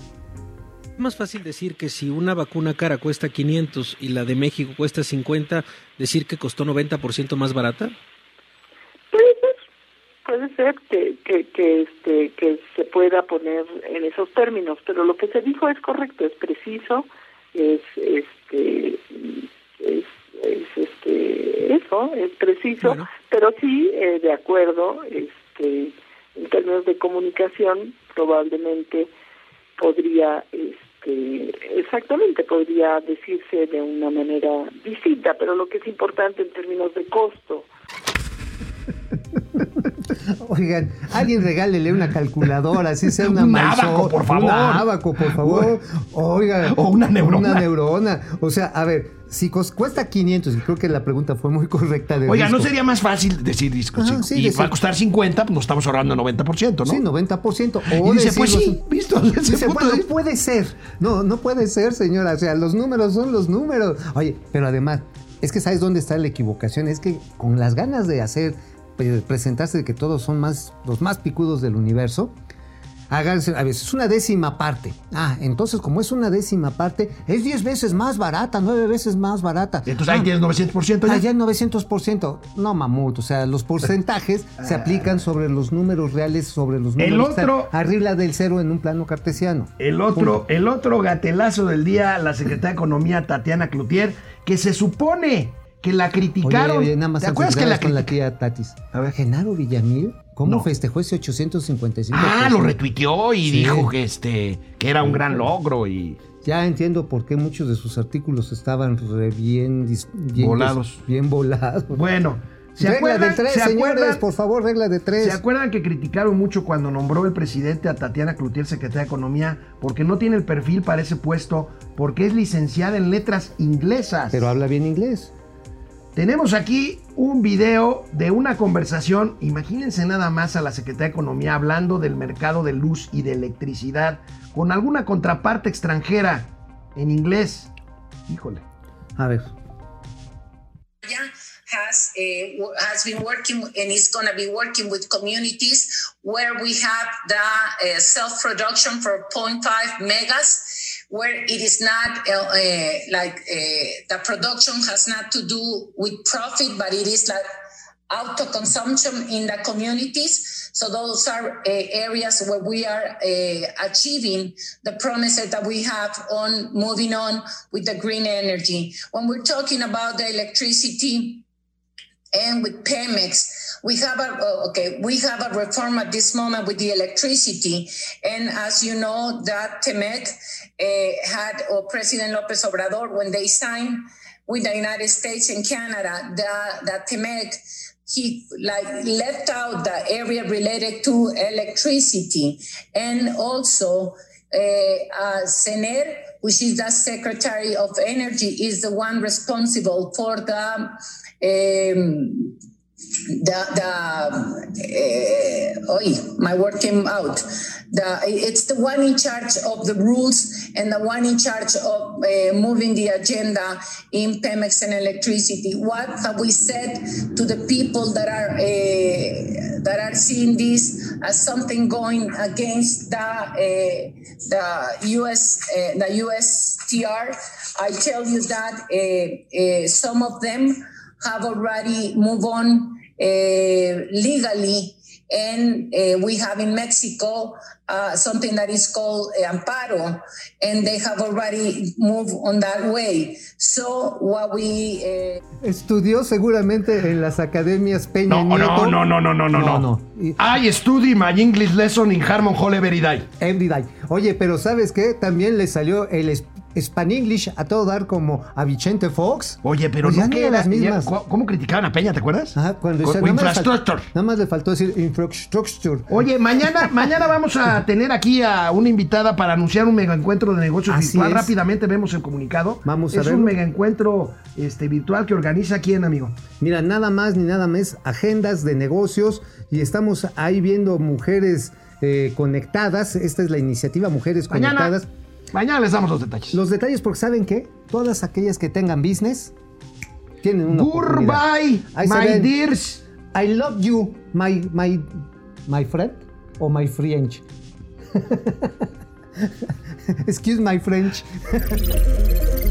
Speaker 9: Es más fácil decir que si una vacuna cara cuesta 500 y la de México cuesta 50, decir que costó 90% más barata.
Speaker 10: Puede ser, que, que, que, este, que se pueda poner en esos términos, pero lo que se dijo es correcto, es preciso, es, este, es, es este, eso, es preciso,
Speaker 9: Bueno.
Speaker 10: pero sí, eh, de acuerdo, este, en términos de comunicación, probablemente podría, este, exactamente, podría decirse de una manera distinta, pero lo que es importante en términos de costo,
Speaker 2: Oigan, alguien regálele una calculadora, así sea una
Speaker 1: Un por favor.
Speaker 2: Un abaco, por favor. Oiga.
Speaker 1: O una neurona.
Speaker 2: Una neurona. O sea, a ver, si cuesta 500, y creo que la pregunta fue muy correcta de
Speaker 1: Oiga, ¿no sería más fácil decir disco?
Speaker 2: Ajá,
Speaker 1: sí, y
Speaker 2: decir-
Speaker 1: va a costar 50, pues nos estamos ahorrando 90%, ¿no?
Speaker 2: Sí, 90%.
Speaker 1: Y
Speaker 2: O
Speaker 1: dice, pues
Speaker 2: decirlo
Speaker 1: sí, visto
Speaker 2: Dice, bueno,
Speaker 1: de-
Speaker 2: no puede ser. No, no puede ser, señora. O sea, los números son los números. Oye, pero además, es que sabes dónde está la equivocación. Es que con las ganas de hacer, presentarse de que todos son más, los más picudos del universo, háganse, a veces es una décima parte. Ah, entonces como es una décima parte, es 10 veces más barata, 9 veces más barata.
Speaker 1: Entonces ahí
Speaker 2: Ah,
Speaker 1: tienes 900% ya.
Speaker 2: Ah, ya 900%. No, mamut. O sea, los porcentajes se aplican sobre los números reales, sobre los
Speaker 1: El
Speaker 2: números están
Speaker 1: otro-
Speaker 2: arriba del cero en un plano cartesiano.
Speaker 1: El otro, el otro gatelazo del día, la secretaria de Economía Tatiana Cloutier, que se supone que la criticaron.
Speaker 2: Oye, nada más
Speaker 1: ¿Te acuerdas que la
Speaker 2: con la tía Tatis?
Speaker 1: A ver.
Speaker 2: Genaro Villamil, ¿cómo
Speaker 1: No.
Speaker 2: festejó ese 855?
Speaker 1: Ah, lo retuiteó y
Speaker 2: Sí.
Speaker 1: dijo que este que era un gran logro y
Speaker 2: Ya entiendo por qué muchos de sus artículos estaban re bien, bien
Speaker 1: Volados.
Speaker 2: Bien volados.
Speaker 1: bueno, ¿se
Speaker 2: regla
Speaker 1: acuerdan?
Speaker 2: de tres,
Speaker 1: ¿se
Speaker 2: señores,
Speaker 1: acuerdan?
Speaker 2: por favor, regla de tres.
Speaker 1: ¿Se acuerdan que criticaron mucho cuando nombró el presidente a Tatiana Cloutier, secretaria de Economía, porque no tiene el perfil para ese puesto, porque es licenciada en letras inglesas?
Speaker 2: Pero habla bien inglés.
Speaker 1: Tenemos aquí un video de una conversación, imagínense nada más a la Secretaría de Economía hablando del mercado de luz y de electricidad con alguna contraparte extranjera en inglés. Híjole.
Speaker 2: A ver.
Speaker 11: has uh, w- has been working and is going to be working with communities where we have the uh, self production for 0.5 megas where it is not uh, uh, like uh, the production has not to do with profit but it is like auto consumption in the communities. So those are uh, areas where we are uh, achieving the promises that we have on moving on with the green energy. When we're talking about the electricity and with Pemex, we have a uh, okay, we have a reform at this moment with the electricity, and as you know, that Temet uh, had or President Lopez Obrador when they signed with the United States and Canada, the that Temet he like left out the area related to electricity. And also uh, uh, Sener, which is the Secretary of Energy, is the one responsible for the um, the the uh, my word came out. The it's the one in charge of the rules and the one in charge of uh, moving the agenda in Pemex and electricity. What have we said to the people that are uh, that are seeing this as something going against the uh, the US the USTR? I tell you that some of them have already moved on uh, legally. And uh, we have in Mexico uh, something that is called uh, amparo, and they have already moved on that way. So what we uh,
Speaker 2: Estudió seguramente en las academias Peña
Speaker 1: No,
Speaker 2: Nieto.
Speaker 1: no, no, no, no, no, no,
Speaker 2: No,
Speaker 1: no. I study my English lesson in Harmon Hall every day.
Speaker 2: Every day. Oye, pero ¿sabes qué? También le salió el Span English a todo dar como a Vicente Fox.
Speaker 1: Oye, pero
Speaker 2: Pues
Speaker 1: no
Speaker 2: ya las mismas.
Speaker 1: ¿Cómo cómo criticaban a Peña, te acuerdas?
Speaker 2: Ajá, cuando
Speaker 1: O-
Speaker 2: nada, más faltó,
Speaker 1: infrastructure.
Speaker 2: nada más le faltó decir infrastructure.
Speaker 1: Oye, mañana, mañana vamos a tener aquí a una invitada para anunciar un mega encuentro de negocios
Speaker 2: Así
Speaker 1: virtual.
Speaker 2: es.
Speaker 1: Rápidamente vemos el comunicado.
Speaker 2: Vamos a
Speaker 1: es
Speaker 2: verlo.
Speaker 1: un mega encuentro este, virtual que organiza quién, amigo.
Speaker 2: Mira, nada más ni nada más agendas de negocios y estamos ahí viendo mujeres eh, conectadas. Esta es la iniciativa Mujeres
Speaker 1: Mañana,
Speaker 2: Conectadas.
Speaker 1: Mañana les damos los detalles.
Speaker 2: Los detalles porque ¿saben qué? Todas aquellas que tengan business tienen una oportunidad.
Speaker 1: Goodbye, my dears.
Speaker 2: I love you, my, my, my friend o my French. Excuse my French.